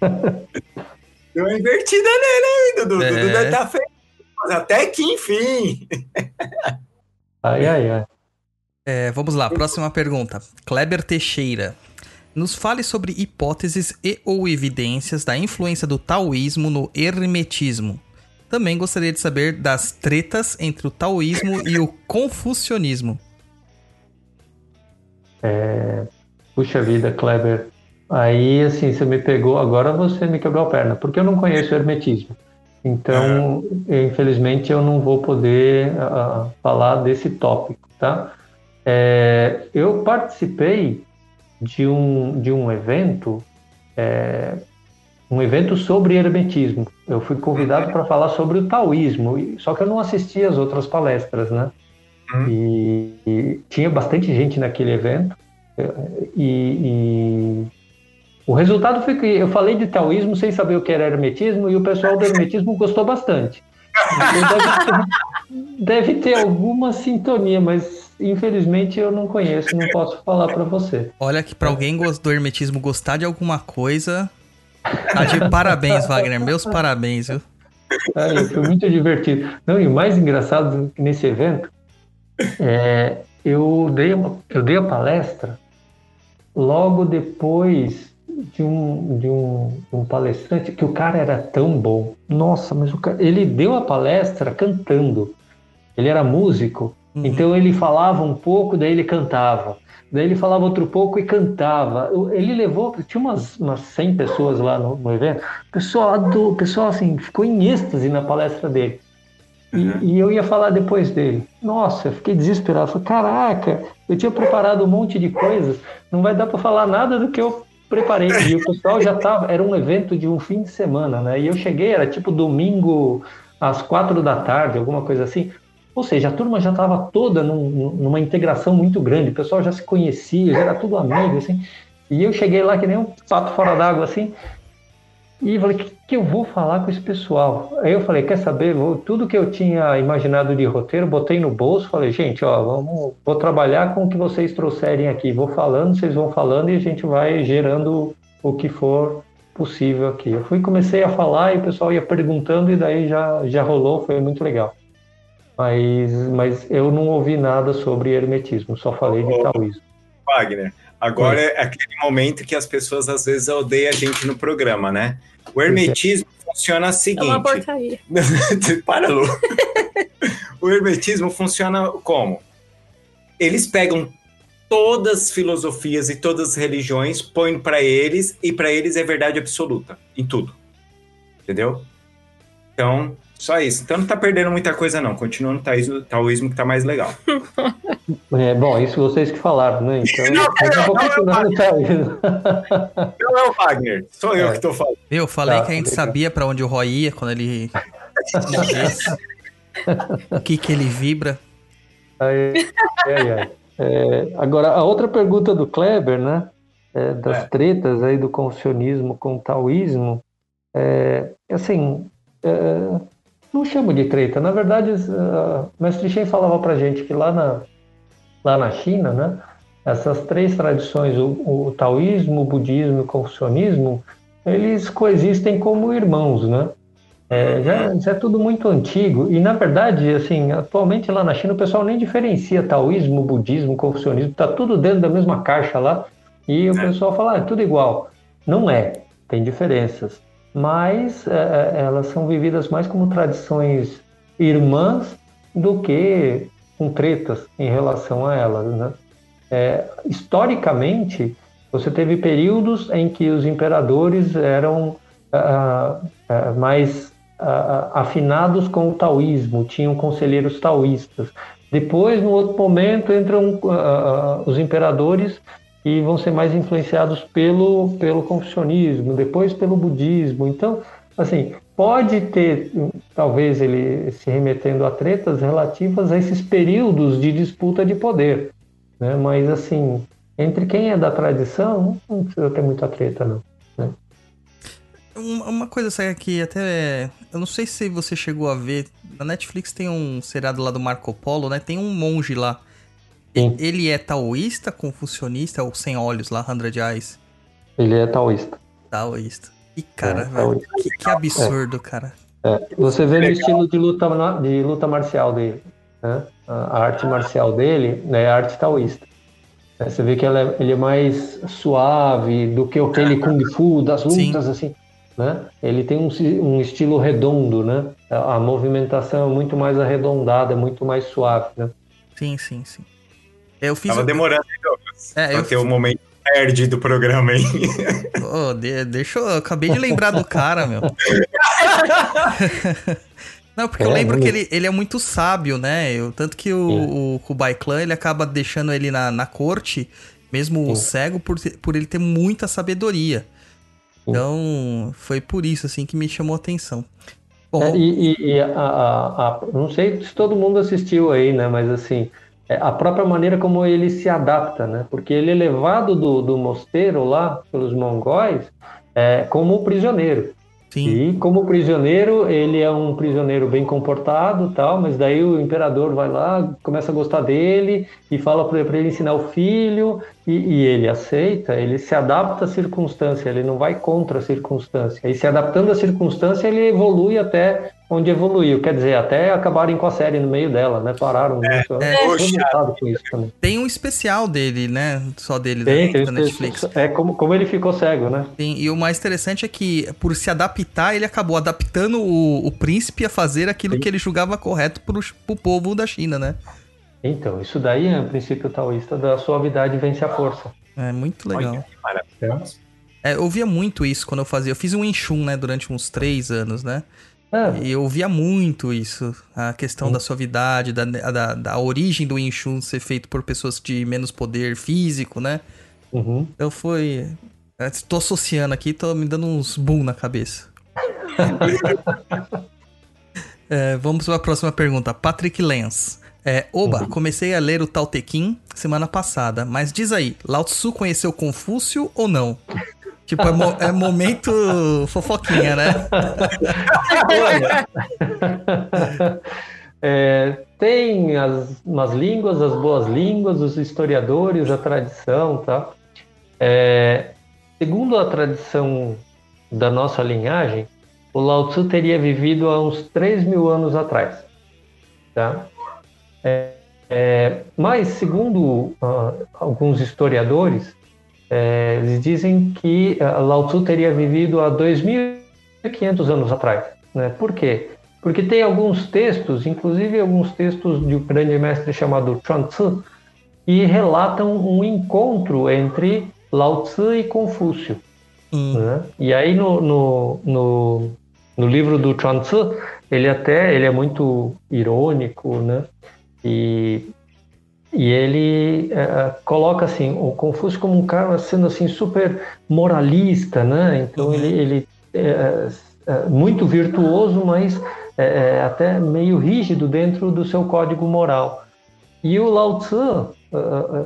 Deu uma invertida nele aí, Dudu. É. Dudu deve estar tá feio. Até que enfim. Ai, ai, ai. É, vamos lá, próxima pergunta. Kleber Teixeira. Nos fale sobre hipóteses e ou evidências da influência do taoísmo no hermetismo. Também gostaria de saber das tretas entre o taoísmo e o confucionismo. É... Puxa vida, Kleber. Aí, assim, você me pegou, agora você me quebrou a perna, porque eu não conheço o hermetismo. Então, é. infelizmente, eu não vou poder uh, falar desse tópico, tá? É, eu participei de um, de um evento, é, um evento sobre hermetismo. Eu fui convidado para falar sobre o taoísmo, só que eu não assisti as outras palestras, né? Uhum. E, e, tinha bastante gente naquele evento. É, e, e, o resultado foi que eu falei de taoísmo sem saber o que era hermetismo e o pessoal do hermetismo gostou bastante. Deve ter, deve ter alguma sintonia, mas infelizmente eu não conheço, não posso falar para você. Olha que para alguém do hermetismo gostar de alguma coisa, tá de parabéns, Wagner. Meus parabéns, viu? É, foi muito divertido. Não, e o mais engraçado nesse evento é eu dei uma, eu dei a palestra logo depois de um, de um, um palestrante que o cara era tão bom. Nossa, mas o cara, ele deu a palestra cantando. Ele era músico Uhum. Então ele falava um pouco, daí ele cantava. Daí ele falava outro pouco e cantava. Ele levou, tinha umas, umas 100 pessoas lá no, no evento. O pessoal, do, pessoal assim, ficou em êxtase na palestra dele. E, uhum. e, eu ia falar depois dele. Nossa, eu fiquei desesperado. Falei, caraca, eu tinha preparado um monte de coisas, não vai dar para falar nada do que eu preparei. E o pessoal já tava, era um evento de um fim de semana, né? E eu cheguei, era tipo domingo às quatro da tarde, alguma coisa assim. Ou seja, a turma já estava toda num, numa integração muito grande, o pessoal já se conhecia, já era tudo amigo, assim. E eu cheguei lá que nem um pato fora d'água, assim, e falei, o que, que, eu vou falar com esse pessoal? Aí eu falei, quer saber, vou, tudo que eu tinha imaginado de roteiro, botei no bolso, falei, gente, ó, vamos, vou trabalhar com o que vocês trouxerem aqui, vou falando, vocês vão falando e a gente vai gerando o que for possível aqui. Eu fui comecei a falar e o pessoal ia perguntando e daí já, já rolou, foi muito legal mas, mas eu não ouvi nada sobre hermetismo, só falei de taoísmo. Wagner, agora é. é aquele momento que as pessoas às vezes odeiam a gente no programa, né? O hermetismo é. funciona o seguinte. É uma porcaria. Para, Lu. o hermetismo funciona como? eles pegam todas as filosofias e todas as religiões, põem para eles e para eles é verdade absoluta em tudo. Entendeu? Então, só isso. Então não tá perdendo muita coisa, não. Continua no taoísmo, taoísmo que tá mais legal. É, bom, isso vocês que falaram, né? Então, Não, não, taoísmo. Não é o Wagner, sou eu É. que tô falando. Eu falei Tá, que a gente sabia pra onde o Roy ia quando ele o que que ele vibra. Ai, ai, ai. É, agora, a outra pergunta do Kleber, né? é, das É. tretas aí do confucionismo com o taoísmo, é, assim, é, não chamo de treta. Na verdade, uh, o Mestre Shen falava pra gente que lá na, lá na China, né? Essas três tradições, o, o taoísmo, o budismo e o confucionismo, eles coexistem como irmãos, né? É, já, já é tudo muito antigo e na verdade, assim, atualmente lá na China o pessoal nem diferencia taoísmo, budismo, confucionismo, tá tudo dentro da mesma caixa lá e o É. pessoal fala, ah, é tudo igual. Não é, tem diferenças, mas é, é, elas são vividas mais como tradições irmãs do que com tretas em relação a elas, né? É, historicamente, você teve períodos em que os imperadores eram ah, ah, mais ah, ah, afinados com o taoísmo, tinham conselheiros taoístas. Depois, no outro momento, entram ah, ah, os imperadores e vão ser mais influenciados pelo, pelo confucionismo, depois pelo budismo. Então, assim, pode ter, talvez ele se remetendo a tretas relativas a esses períodos de disputa de poder, né? Mas, assim, entre quem é da tradição, não precisa ter muita treta, não. Um- Uma coisa sabe, que até. Eu não sei se você chegou a ver. Na Netflix tem um seriado lá do Marco Polo, né? Tem um monge lá. Sim. Ele é taoísta, confucionista ou sem olhos lá, Hundred Eyes? Ele é taoísta. Taoísta. E cara, É, velho, que, que absurdo, cara. É, você vê no estilo de luta, de luta marcial dele. né? A arte marcial dele né, é a arte taoísta. É, Você vê que é- ele é mais suave do que aquele Kung Fu das Sim. lutas, assim. Né? Ele tem um, um estilo redondo, né? A, a movimentação é muito mais arredondada, é muito mais suave, né? Sim, sim, sim. Eu fiz. Tava um- demorando, Douglas? É, pra eu ter o momento nerd do programa aí. Ô, de- deixa eu. eu Acabei de lembrar do cara, meu. Não, porque eu É, lembro não que me- ele, ele é muito sábio, né? Eu, tanto que o, o Kubai Clan ele acaba deixando ele na, na corte, mesmo Sim. cego, por, por ele ter muita sabedoria. Então, foi por isso, assim, que me chamou a atenção. Bom, É, e e- e a, a- a- não sei se todo mundo assistiu aí, né? Mas assim, é a própria maneira como ele se adapta, né? Porque ele é levado do, do mosteiro lá pelos mongóis é, como prisioneiro. sim, E como prisioneiro, ele é um prisioneiro bem comportado, tal, mas daí o imperador vai lá, começa a gostar dele e fala para ele ensinar o filho e, e ele aceita, ele se adapta à circunstância, ele não vai contra a circunstância. E se adaptando à circunstância, ele evolui até onde evoluiu, quer dizer, até acabarem com a série no meio dela, né? Pararam. né? É. Poxa. revoltado com isso também. tem um especial dele, né? Só dele Tem, da, tem, Netflix. é como, como ele ficou cego, né? Sim, e o mais interessante é que, por se adaptar, ele acabou adaptando o, o príncipe a fazer aquilo Sim. que ele julgava correto pro, pro povo da China, né? Então, isso daí é o princípio taoísta da suavidade vence a força. É muito legal. Olha que maravilha. É, eu ouvia muito isso quando eu fazia. Eu fiz um Enxum, né, durante uns três anos, né? É, E eu ouvia muito isso. A questão Sim. da suavidade, da, da, da origem do Enxum ser feito por pessoas de menos poder físico, né? uhum. Então foi. é, Tô associando aqui, tô me dando uns boom na cabeça. É, vamos para a próxima pergunta. Patrick Lenz. É, Oba, comecei a ler o Tao Te Ching semana passada, mas diz aí, Lao Tzu conheceu Confúcio ou não? Tipo, é, mo- é momento fofoquinha, né? É, tem as, umas línguas, as boas línguas, os historiadores, a tradição, tá? É, segundo a tradição da nossa linhagem, o Lao Tzu teria vivido há uns 3 mil anos atrás, tá? É, é, mas, segundo ah, alguns historiadores, é, eles dizem que ah, Lao Tzu teria vivido há 2.500 anos atrás. Né? Por quê? Porque tem alguns textos, inclusive alguns textos de um grande mestre chamado Chuan Tzu, e relatam um encontro entre Lao Tzu e Confúcio. Hum. Né? E aí no, no, no, no livro do Chuan Tzu, ele até ele é muito irônico, né? E, e ele é, coloca assim o Confúcio como um cara sendo assim super moralista, né? Então Uhum. ele, ele é, é muito virtuoso, mas até meio rígido dentro do seu código moral. E o Lao Tzu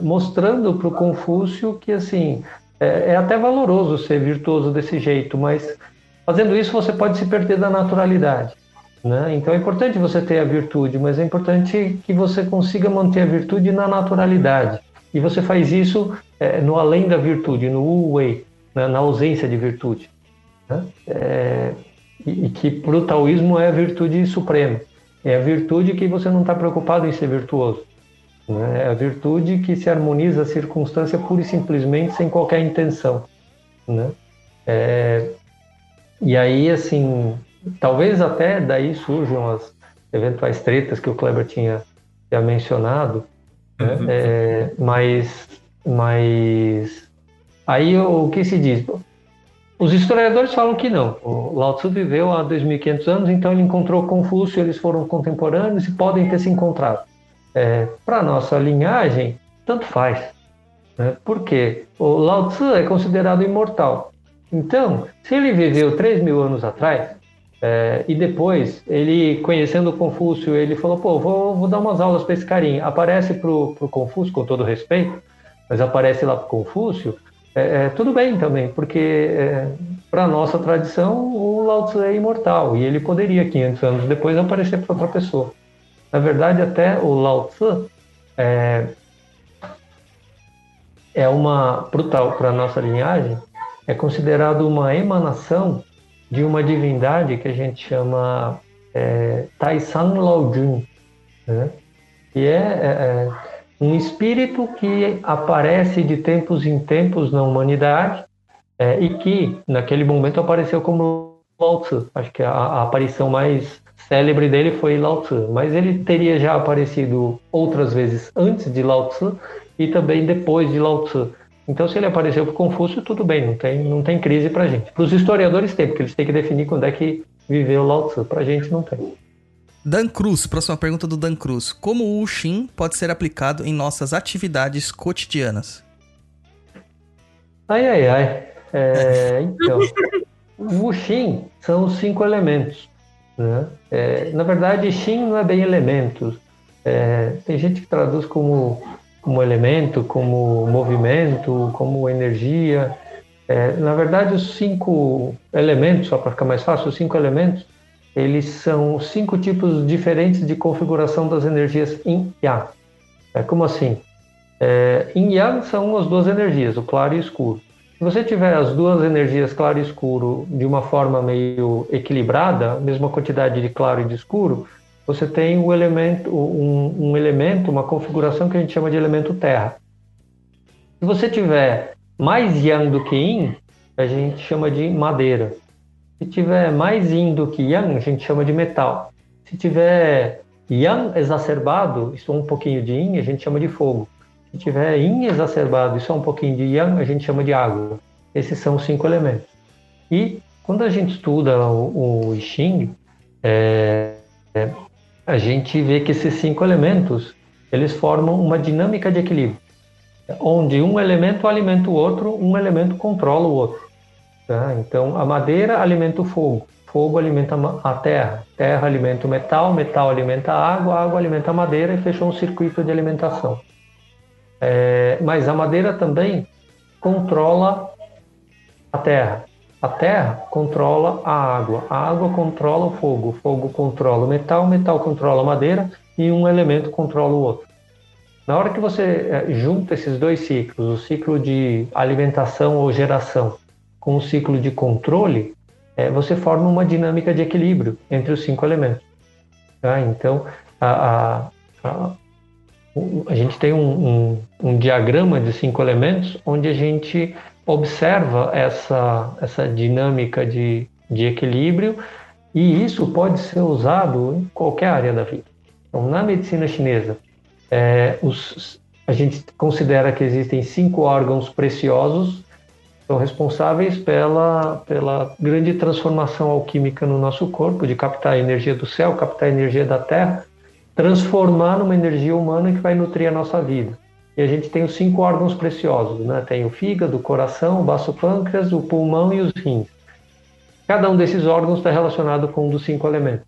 mostrando para o Confúcio que assim é até valoroso ser virtuoso desse jeito, mas fazendo isso você pode se perder da naturalidade. Né? Então é importante você ter a virtude, mas é importante que você consiga manter a virtude na naturalidade. E você faz isso é, no além da virtude, no wu wei, né? na ausência de virtude. Né? É, e, e que para o taoísmo é a virtude suprema. É a virtude que você não está preocupado em ser virtuoso. Né? É a virtude que se harmoniza a circunstância pura e simplesmente sem qualquer intenção. Né? É, e aí, assim, talvez até daí surjam as eventuais tretas que o Kleber tinha, tinha mencionado, né? Uhum. É, mas, mas aí o que se diz? Os historiadores falam que não. O Lao Tzu viveu há 2.500 anos, então ele encontrou Confúcio, eles foram contemporâneos e podem ter se encontrado. É, Para nossa linhagem, tanto faz. Né? Por quê? O Lao Tzu é considerado imortal. Então, se ele viveu 3 mil anos atrás, é, e depois, ele conhecendo o Confúcio, ele falou: pô, vou, vou dar umas aulas para esse carinha. Aparece para o Confúcio, com todo respeito, mas aparece lá para o Confúcio, é, é, tudo bem também, porque para a nossa tradição, o Lao Tzu é imortal e ele poderia, 500 anos depois, aparecer para outra pessoa. Na verdade, até o Lao Tzu é, é uma, para a nossa linhagem, é considerado uma emanação de uma divindade que a gente chama é, Laojun, né? que é, é, um espírito que aparece de tempos em tempos na humanidade é, e que naquele momento apareceu como Lao Tzu. Acho que a, a aparição mais célebre dele foi Lao Tzu, mas ele teria já aparecido outras vezes antes de Lao Tzu e também depois de Lao Tzu. Então, se ele apareceu para Confúcio, tudo bem, não tem, não tem crise para a gente. Para os historiadores tem, porque eles têm que definir quando é que viveu Lao Tzu. Para a gente não tem. Dan Cruz, próxima pergunta do Dan Cruz. Como o Uxin pode ser aplicado em nossas atividades cotidianas? Ai, ai, ai. É, então, o Uxin são os cinco elementos. Né? É, na verdade, Xin não é bem elementos. É, tem gente que traduz como como elemento, como movimento, como energia. É, na verdade, os cinco elementos, só para ficar mais fácil, os cinco elementos, eles são cinco tipos diferentes de configuração das energias Yin Yang. É, como assim? É, Yang são as duas energias, o claro e o escuro. Se você tiver as duas energias claro e escuro de uma forma meio equilibrada, mesma quantidade de claro e de escuro, você tem um elemento, um, um, elemento, uma configuração que a gente chama de elemento terra. Se você tiver mais yang do que yin, a gente chama de madeira. Se tiver mais yin do que yang, a gente chama de metal. Se tiver yang exacerbado, isso é um pouquinho de yin, a gente chama de fogo. Se tiver yin exacerbado, isso é um pouquinho de yang, a gente chama de água. Esses são os cinco elementos. E quando a gente estuda o, o é, é, a gente vê que esses cinco elementos eles formam uma dinâmica de equilíbrio, onde um elemento alimenta o outro, um elemento controla o outro. Tá? Então, a madeira alimenta o fogo, fogo alimenta a terra, terra alimenta o metal, metal alimenta a água, a água alimenta a madeira e fechou um circuito de alimentação. É, mas a madeira também controla a terra. A terra controla a água, a água controla o fogo, o fogo controla o metal, o metal controla a madeira e um elemento controla o outro. Na hora que você é, junta esses dois ciclos, o ciclo de alimentação ou geração com o ciclo de controle, é, você forma uma dinâmica de equilíbrio entre os cinco elementos. Tá? Então, a, a, a, a, gente tem um, um, um diagrama de cinco elementos onde a gente observa essa, essa dinâmica de, de equilíbrio e isso pode ser usado em qualquer área da vida. Então, na medicina chinesa, é, os, a gente considera que existem cinco órgãos preciosos são responsáveis pela, pela grande transformação alquímica no nosso corpo, de captar a energia do céu, captar a energia da terra, transformar numa energia humana que vai nutrir a nossa vida. E a gente tem os cinco órgãos preciosos, né? Tem o fígado, o coração, o baço pâncreas, o pulmão e os rins. Cada um desses órgãos está relacionado com um dos cinco elementos.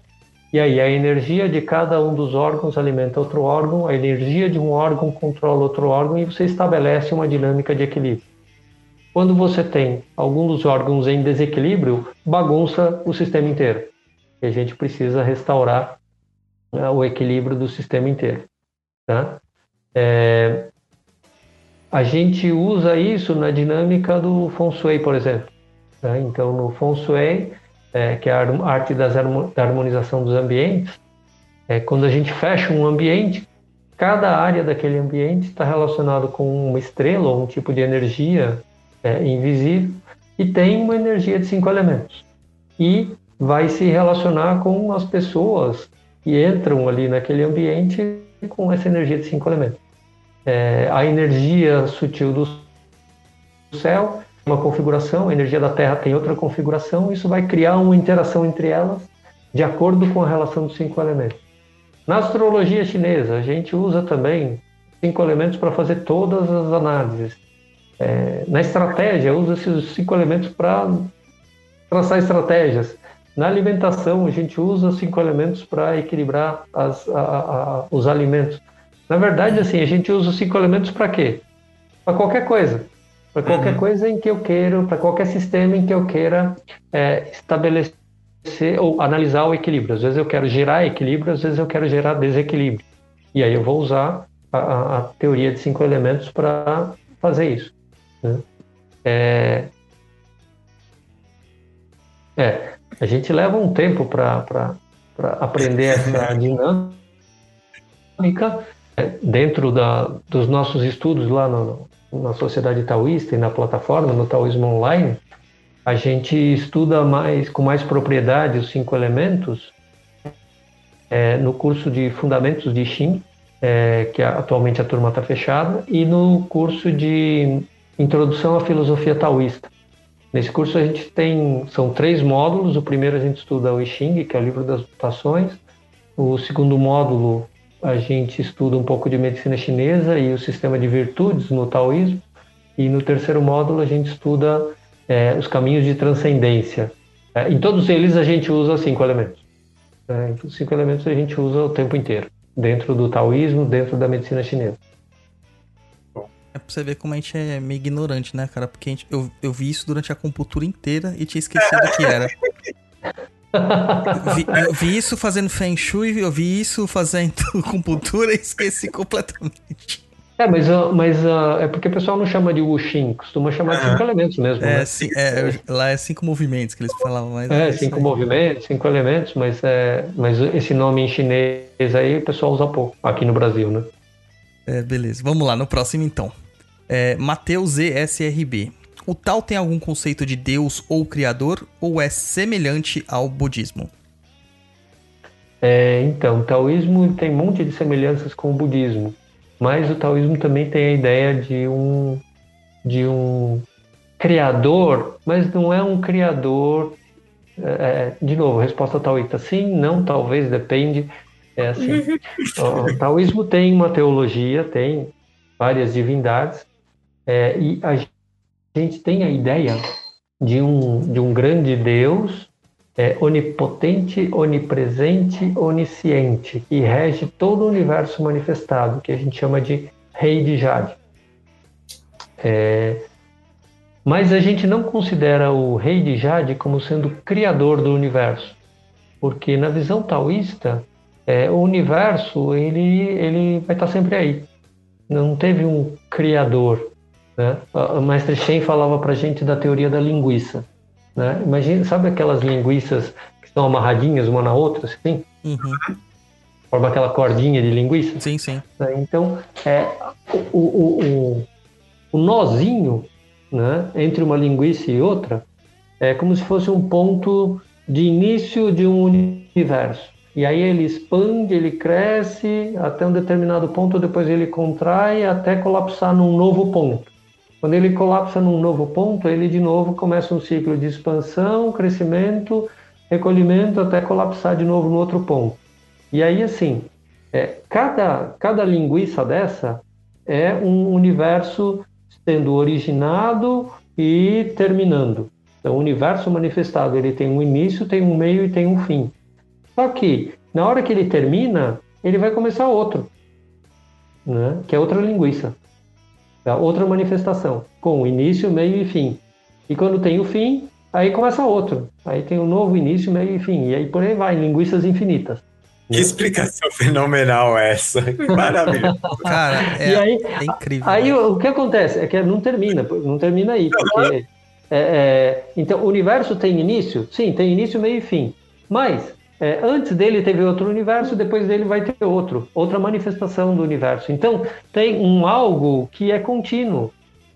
E aí a energia de cada um dos órgãos alimenta outro órgão, a energia de um órgão controla outro órgão e você estabelece uma dinâmica de equilíbrio. Quando você tem algum dos órgãos em desequilíbrio, bagunça o sistema inteiro. E a gente precisa restaurar né, o equilíbrio do sistema inteiro. Tá? É, a gente usa isso na dinâmica do Feng Shui, por exemplo. Tá? Então, no Feng Shui, é, que é a arte das, da harmonização dos ambientes, é, quando a gente fecha um ambiente, cada área daquele ambiente está relacionado com uma estrela ou um tipo de energia é, invisível e tem uma energia de cinco elementos. E vai se relacionar com as pessoas que entram ali naquele ambiente com essa energia de cinco elementos. É, a energia sutil do céu, uma configuração, a energia da Terra tem outra configuração, isso vai criar uma interação entre elas de acordo com a relação dos cinco elementos. Na astrologia chinesa, a gente usa também cinco elementos para fazer todas as análises. É, na estratégia, usa-se os cinco elementos para traçar estratégias. Na alimentação, a gente usa cinco elementos para equilibrar as, a, a, os alimentos. Na verdade, assim, a gente usa os cinco elementos para quê? Para qualquer coisa. Para qualquer uhum. coisa em que eu quero, para qualquer sistema em que eu queira é, estabelecer ou analisar o equilíbrio. Às vezes eu quero gerar equilíbrio, às vezes eu quero gerar desequilíbrio. E aí eu vou usar a, a teoria de cinco elementos para fazer isso. Né? É, é, a gente leva um tempo para aprender essa dinâmica dentro da, dos nossos estudos lá no, na Sociedade Taoísta e na plataforma, no Taoísmo Online, a gente estuda mais com mais propriedade os cinco elementos é, no curso de Fundamentos de Xin, é, que atualmente a turma está fechada, e no curso de Introdução à Filosofia Taoísta. Nesse curso a gente tem são três módulos. O primeiro a gente estuda o I Ching, que é o livro das mutações. O segundo módulo a gente estuda um pouco de medicina chinesa e o sistema de virtudes no taoísmo. E no terceiro módulo a gente estuda é, os caminhos de transcendência. É, em todos eles a gente usa cinco elementos. É, os cinco elementos a gente usa o tempo inteiro, dentro do taoísmo, dentro da medicina chinesa. É pra você ver como a gente é meio ignorante, né, cara? Porque gente, eu, eu vi isso durante a compultura inteira e tinha esquecido o que era. vi, eu vi isso fazendo Feng Shui, eu vi isso fazendo compultura e esqueci completamente. É, mas, mas uh, é porque o pessoal não chama de Wuxin, costuma chamar de cinco elementos mesmo. É, né? sim, é, lá é cinco movimentos que eles falavam. Mas é, é cinco movimentos, cinco elementos, mas, é, mas esse nome em chinês aí o pessoal usa pouco, aqui no Brasil, né? É, beleza. Vamos lá, no próximo então. É, Mateus ESRB. O tal tem algum conceito de Deus ou Criador ou é semelhante ao budismo? É, então, o taoísmo tem um monte de semelhanças com o budismo, mas o taoísmo também tem a ideia de um de um criador, mas não é um criador. É, é de novo, resposta taoísta: sim, não, talvez, depende. É assim. o taoísmo tem uma teologia, tem várias divindades, é, e a gente tem a ideia de um, de um grande Deus é, onipotente, onipresente, onisciente, que rege todo o universo manifestado, que a gente chama de Rei de Jade. É, mas a gente não considera o Rei de Jade como sendo criador do universo, porque na visão taoísta, é, o universo ele, ele vai estar sempre aí. Não teve um criador, né? O mestre Shen falava para gente da teoria da linguiça. Né? Imagina, sabe aquelas linguiças que estão amarradinhas uma na outra, assim? Uhum. Forma aquela cordinha de linguiça? Sim, sim. Né? Então, é, o, o, o, o nozinho né, entre uma linguiça e outra é como se fosse um ponto de início de um universo. e aí ele expande, ele cresce até um determinado ponto, depois ele contrai até colapsar num novo ponto. Quando ele colapsa num novo ponto, ele de novo começa um ciclo de expansão, crescimento, recolhimento até colapsar de novo no outro ponto. E aí, assim, é, cada, cada linguiça dessa é um universo sendo originado e terminando. Então, o universo manifestado ele tem um início, tem um meio e tem um fim. Só que, na hora que ele termina, ele vai começar outro, né? que é outra linguiça, outra manifestação, com início, meio e fim. E quando tem o fim, aí começa outro. Aí tem um novo início, meio e fim. E aí por aí vai, linguiças infinitas. Que explicação fenomenal é essa. Maravilha. Cara, é, aí, é incrível. Aí né? o que acontece? É que não termina, não termina aí. Porque, é, é, então, o universo tem início? Sim, tem início, meio e fim. Mas, é, antes dele teve outro universo, depois dele vai ter outro, outra manifestação do universo. Então, tem um algo que é contínuo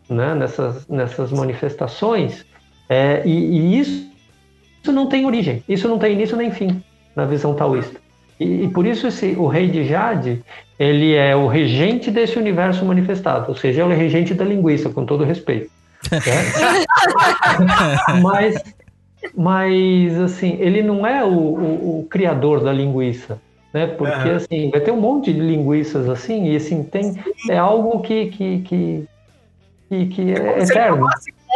né, nessas, nessas manifestações, é, e, e isso, isso não tem origem, isso não tem início nem fim na visão taoísta. E, e, por isso esse, o rei de Jade, ele é o regente desse universo manifestado, ou seja, ele é o regente da linguiça, com todo respeito. Né? mas, mas, assim, ele não é o, o, o criador da linguiça, né? Porque, uhum. assim, vai ter um monte de linguiças assim, e, assim, tem, é algo que, que, que, que, que é, é eterno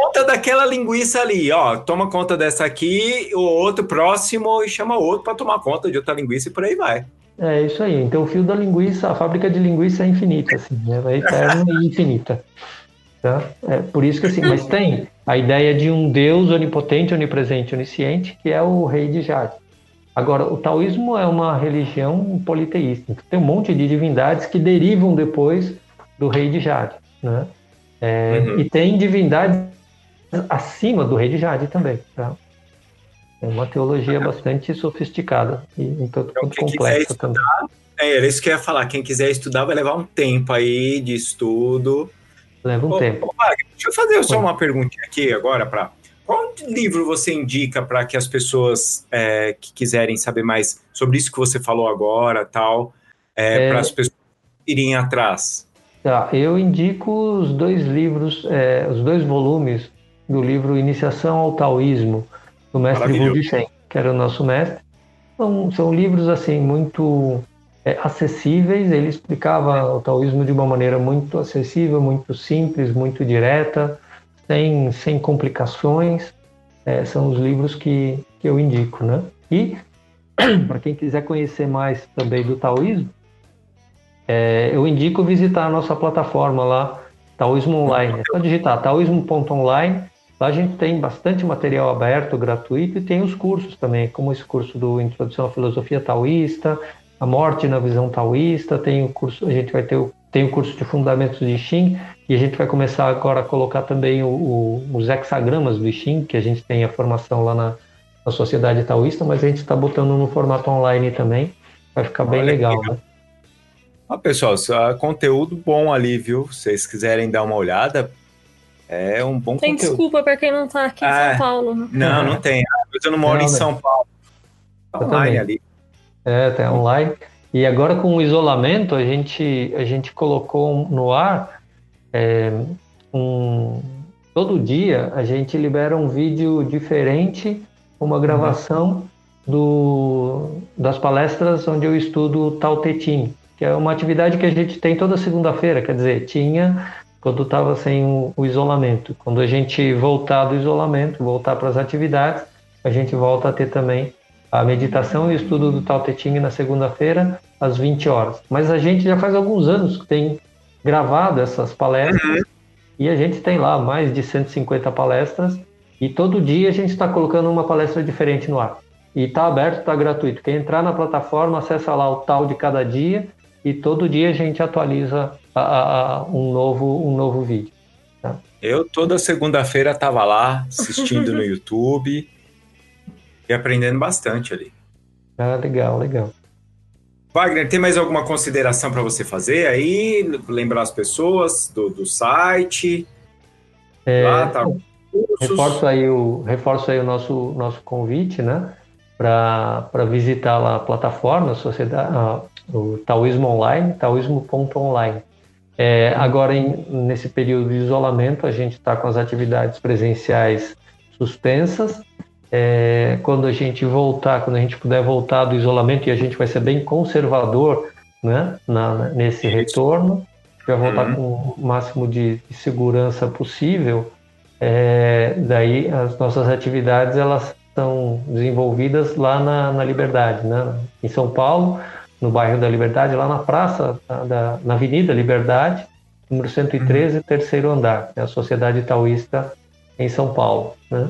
conta daquela linguiça ali, ó. Toma conta dessa aqui, o outro próximo e chama outro para tomar conta de outra linguiça e por aí vai. É isso aí. Então o fio da linguiça, a fábrica de linguiça é infinita, assim, né? é eterna e infinita. Tá? É por isso que assim, mas tem a ideia de um Deus onipotente, onipresente, onisciente, que é o rei de Jade. Agora, o taoísmo é uma religião politeísta. Então, tem um monte de divindades que derivam depois do rei de Jade. Né? É, uhum. E tem divindades acima do rei de Jade também. Tá? É uma teologia bastante sofisticada e então, então complexa estudar, também. É, era isso que eu ia falar. Quem quiser estudar vai levar um tempo aí de estudo. Leva um ô, tempo. Ô, deixa eu fazer só uma perguntinha aqui agora para qual livro você indica para que as pessoas é, que quiserem saber mais sobre isso que você falou agora, tal, é, é... para as pessoas irem atrás? Tá, eu indico os dois livros, é, os dois volumes do livro Iniciação ao Taoísmo, do mestre Wu Shen, que era o nosso mestre. São, são livros assim muito é, acessíveis. Ele explicava o taoísmo de uma maneira muito acessível, muito simples, muito direta, sem, sem complicações. É, são os livros que, que eu indico, né? E para quem quiser conhecer mais também do taoísmo, é, eu indico visitar a nossa plataforma lá, Taoísmo Online. É só digitar taoísmo.online Lá a gente tem bastante material aberto, gratuito, e tem os cursos também, como esse curso do Introdução à Filosofia Taoísta, A Morte na Visão Taoísta, tem o curso, a gente vai ter o, tem o curso de Fundamentos de Xing, e a gente vai começar agora a colocar também o, o, os hexagramas do Xing, que a gente tem a formação lá na, na Sociedade Taoísta, mas a gente está botando no formato online também, vai ficar bem Olha, legal, legal. Né? Ah, pessoal, conteúdo bom ali, viu? Se vocês quiserem dar uma olhada, é um bom tem conteúdo. desculpa para quem não está aqui em São ah, Paulo. Né? Não, não tem. Eu não moro não, em São Paulo. Online ali. É, tá online. E agora com o isolamento, a gente, a gente colocou no ar é, um, todo dia a gente libera um vídeo diferente, uma gravação do, das palestras onde eu estudo Tao Te Ching, que é uma atividade que a gente tem toda segunda-feira, quer dizer, tinha quando estava sem o, o, isolamento. Quando a gente voltar do isolamento, voltar para as atividades, a gente volta a ter também a meditação e o estudo do Tao Te Ching na segunda-feira, às 20 horas. Mas a gente já faz alguns anos que tem gravado essas palestras uhum. e a gente tem lá mais de 150 palestras e todo dia a gente está colocando uma palestra diferente no ar. E está aberto, está gratuito. Quem entrar na plataforma, acessa lá o tal de cada dia e todo dia a gente atualiza a, a, um, novo, um novo vídeo. Tá? Eu toda segunda-feira estava lá assistindo no YouTube e aprendendo bastante ali. Ah, legal, legal. Wagner, tem mais alguma consideração para você fazer aí? Lembrar as pessoas do, do site? É, lá, tá. reforço, aí o, reforço aí o nosso, nosso convite, né? para visitar lá a plataforma, a sociedade, a, o Taoísmo Online, taoísmo.online. É, agora, em, nesse período de isolamento, a gente está com as atividades presenciais suspensas. É, quando a gente voltar, quando a gente puder voltar do isolamento, e a gente vai ser bem conservador né, na, nesse retorno, vai voltar uhum. com o máximo de, de segurança possível. É, daí as nossas atividades elas são desenvolvidas lá na, na Liberdade, né? em São Paulo, no bairro da Liberdade, lá na praça, da, na Avenida Liberdade, número 113, uhum. terceiro andar, é a Sociedade Taoísta em São Paulo. Né?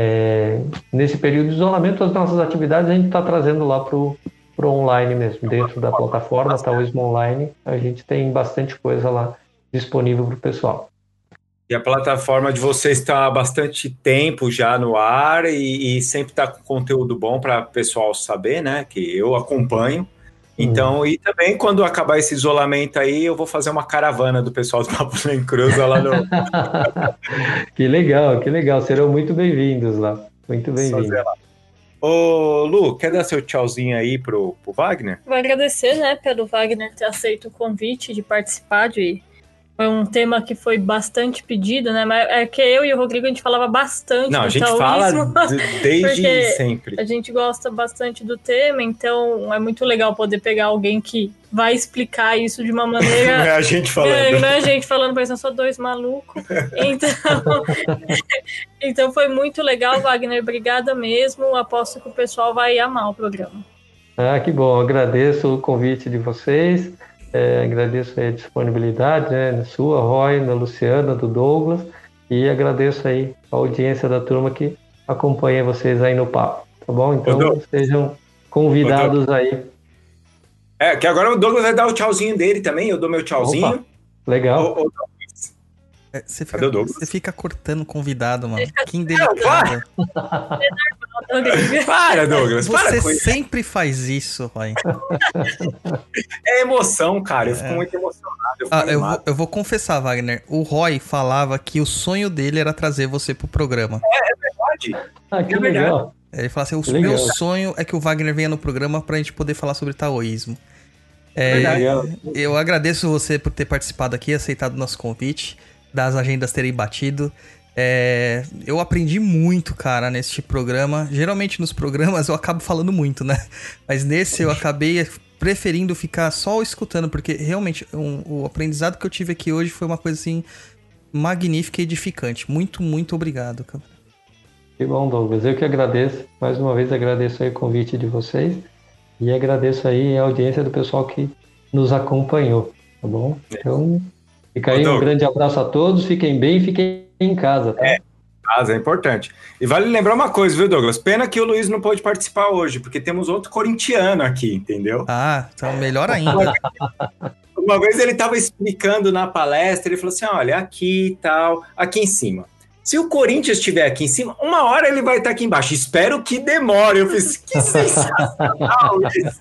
É, nesse período de isolamento, as nossas atividades a gente está trazendo lá para o online mesmo, dentro da plataforma Taoísmo Online, a gente tem bastante coisa lá disponível para o pessoal. E a plataforma de vocês está há bastante tempo já no ar e, e sempre está com conteúdo bom para o pessoal saber, né? Que eu acompanho. Então, hum. e também quando acabar esse isolamento aí, eu vou fazer uma caravana do pessoal do Papo Nem Cruz lá no. que legal, que legal. Serão muito bem-vindos lá. Muito bem-vindos. Ô, Lu, quer dar seu tchauzinho aí pro, pro Wagner? Vou agradecer, né, pelo Wagner ter aceito o convite de participar de foi um tema que foi bastante pedido, né? Mas é que eu e o Rodrigo a gente falava bastante Não, a gente taoísmo, fala desde sempre. A gente gosta bastante do tema, então é muito legal poder pegar alguém que vai explicar isso de uma maneira. não é a gente falando. É, não é a gente falando, parecendo só dois malucos. Então, então foi muito legal, Wagner. Obrigada mesmo. Aposto que o pessoal vai amar o programa. Ah, que bom. Agradeço o convite de vocês. É, agradeço a disponibilidade, né, sua, Roy, da Luciana, do Douglas, e agradeço aí a audiência da turma que acompanha vocês aí no papo, tá bom? Então sejam convidados aí. É, que agora o Douglas vai dar o tchauzinho dele também, eu dou meu tchauzinho. Opa, legal. O, é, você, fica, você fica cortando convidado, mano. Que indelicado. para, Douglas. Você para sempre faz isso, Roy. É emoção, cara. Eu fico é. muito emocionado. Eu, ah, eu, vou, eu, vou, confessar, Wagner. O Roy falava que o sonho dele era trazer você pro programa. É, é verdade. Ah, que é legal. Ele fala assim: o legal. meu sonho é que o Wagner venha no programa pra gente poder falar sobre taoísmo. É, eu agradeço você por ter participado aqui, aceitado o nosso convite das agendas terem batido. É, eu aprendi muito, cara, neste programa. Geralmente nos programas eu acabo falando muito, né? Mas nesse eu acabei preferindo ficar só escutando, porque realmente um, o aprendizado que eu tive aqui hoje foi uma coisa assim magnífica e edificante. Muito, muito obrigado, cara. Que bom, Douglas. Eu que agradeço. Mais uma vez agradeço aí o convite de vocês e agradeço aí a audiência do pessoal que nos acompanhou, tá bom? Então, Fica aí, um grande abraço a todos, fiquem bem, fiquem em casa, tá? É, casa é importante. E vale lembrar uma coisa, viu, Douglas? Pena que o Luiz não pôde participar hoje, porque temos outro corintiano aqui, entendeu? Ah, então melhor ainda. uma vez ele estava explicando na palestra, ele falou assim: olha, aqui e tal, aqui em cima. Se o Corinthians estiver aqui em cima, uma hora ele vai estar aqui embaixo. Espero que demore. Eu fiz, que sensacional isso.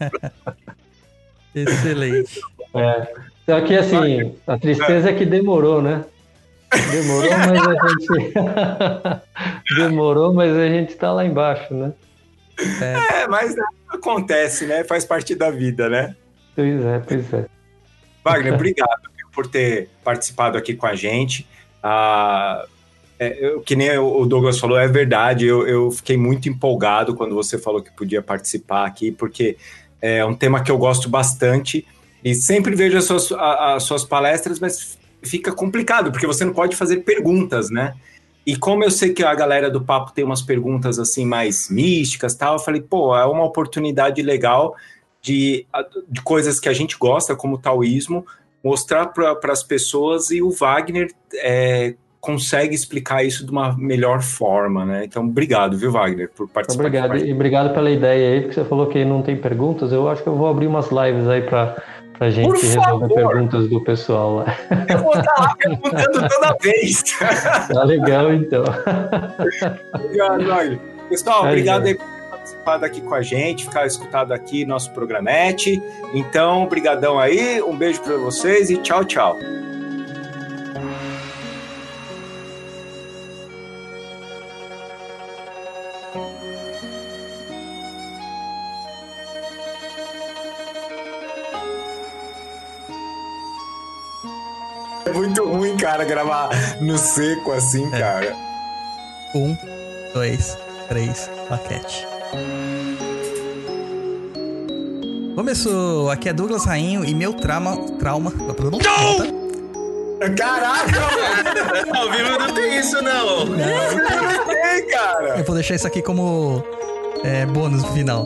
Excelente. É. Só que assim, a tristeza é que demorou, né? Demorou, mas a gente. demorou, mas a gente está lá embaixo, né? É, é mas acontece, né? Faz parte da vida, né? Pois é, pois é. Wagner, obrigado por ter participado aqui com a gente. Ah, é, eu, que nem o Douglas falou, é verdade. Eu, eu fiquei muito empolgado quando você falou que podia participar aqui, porque é um tema que eu gosto bastante e sempre vejo as suas, as suas palestras, mas fica complicado, porque você não pode fazer perguntas, né? E como eu sei que a galera do papo tem umas perguntas assim mais místicas tal, eu falei, pô, é uma oportunidade legal de, de coisas que a gente gosta, como o taoísmo, mostrar para as pessoas e o Wagner é, consegue explicar isso de uma melhor forma, né? Então, obrigado, viu, Wagner, por participar. Obrigado, e obrigado pela ideia aí, porque você falou que não tem perguntas. Eu acho que eu vou abrir umas lives aí para Pra gente resolver perguntas do pessoal lá. Eu vou estar lá perguntando toda vez. Tá legal, então. Obrigado, Pessoal, aí, obrigado aí por ter participado aqui com a gente, ficar escutado aqui nosso programete. Então, brigadão aí, um beijo para vocês e tchau, tchau. Muito ruim, cara, gravar no seco assim, É. cara. Um, dois, três, claquete. Começou, aqui é Douglas Rainho e meu trauma. Trauma. Caraca, mano, Ao vivo não tem isso, não. não tem, cara. Eu vou deixar isso aqui como é, bônus no final.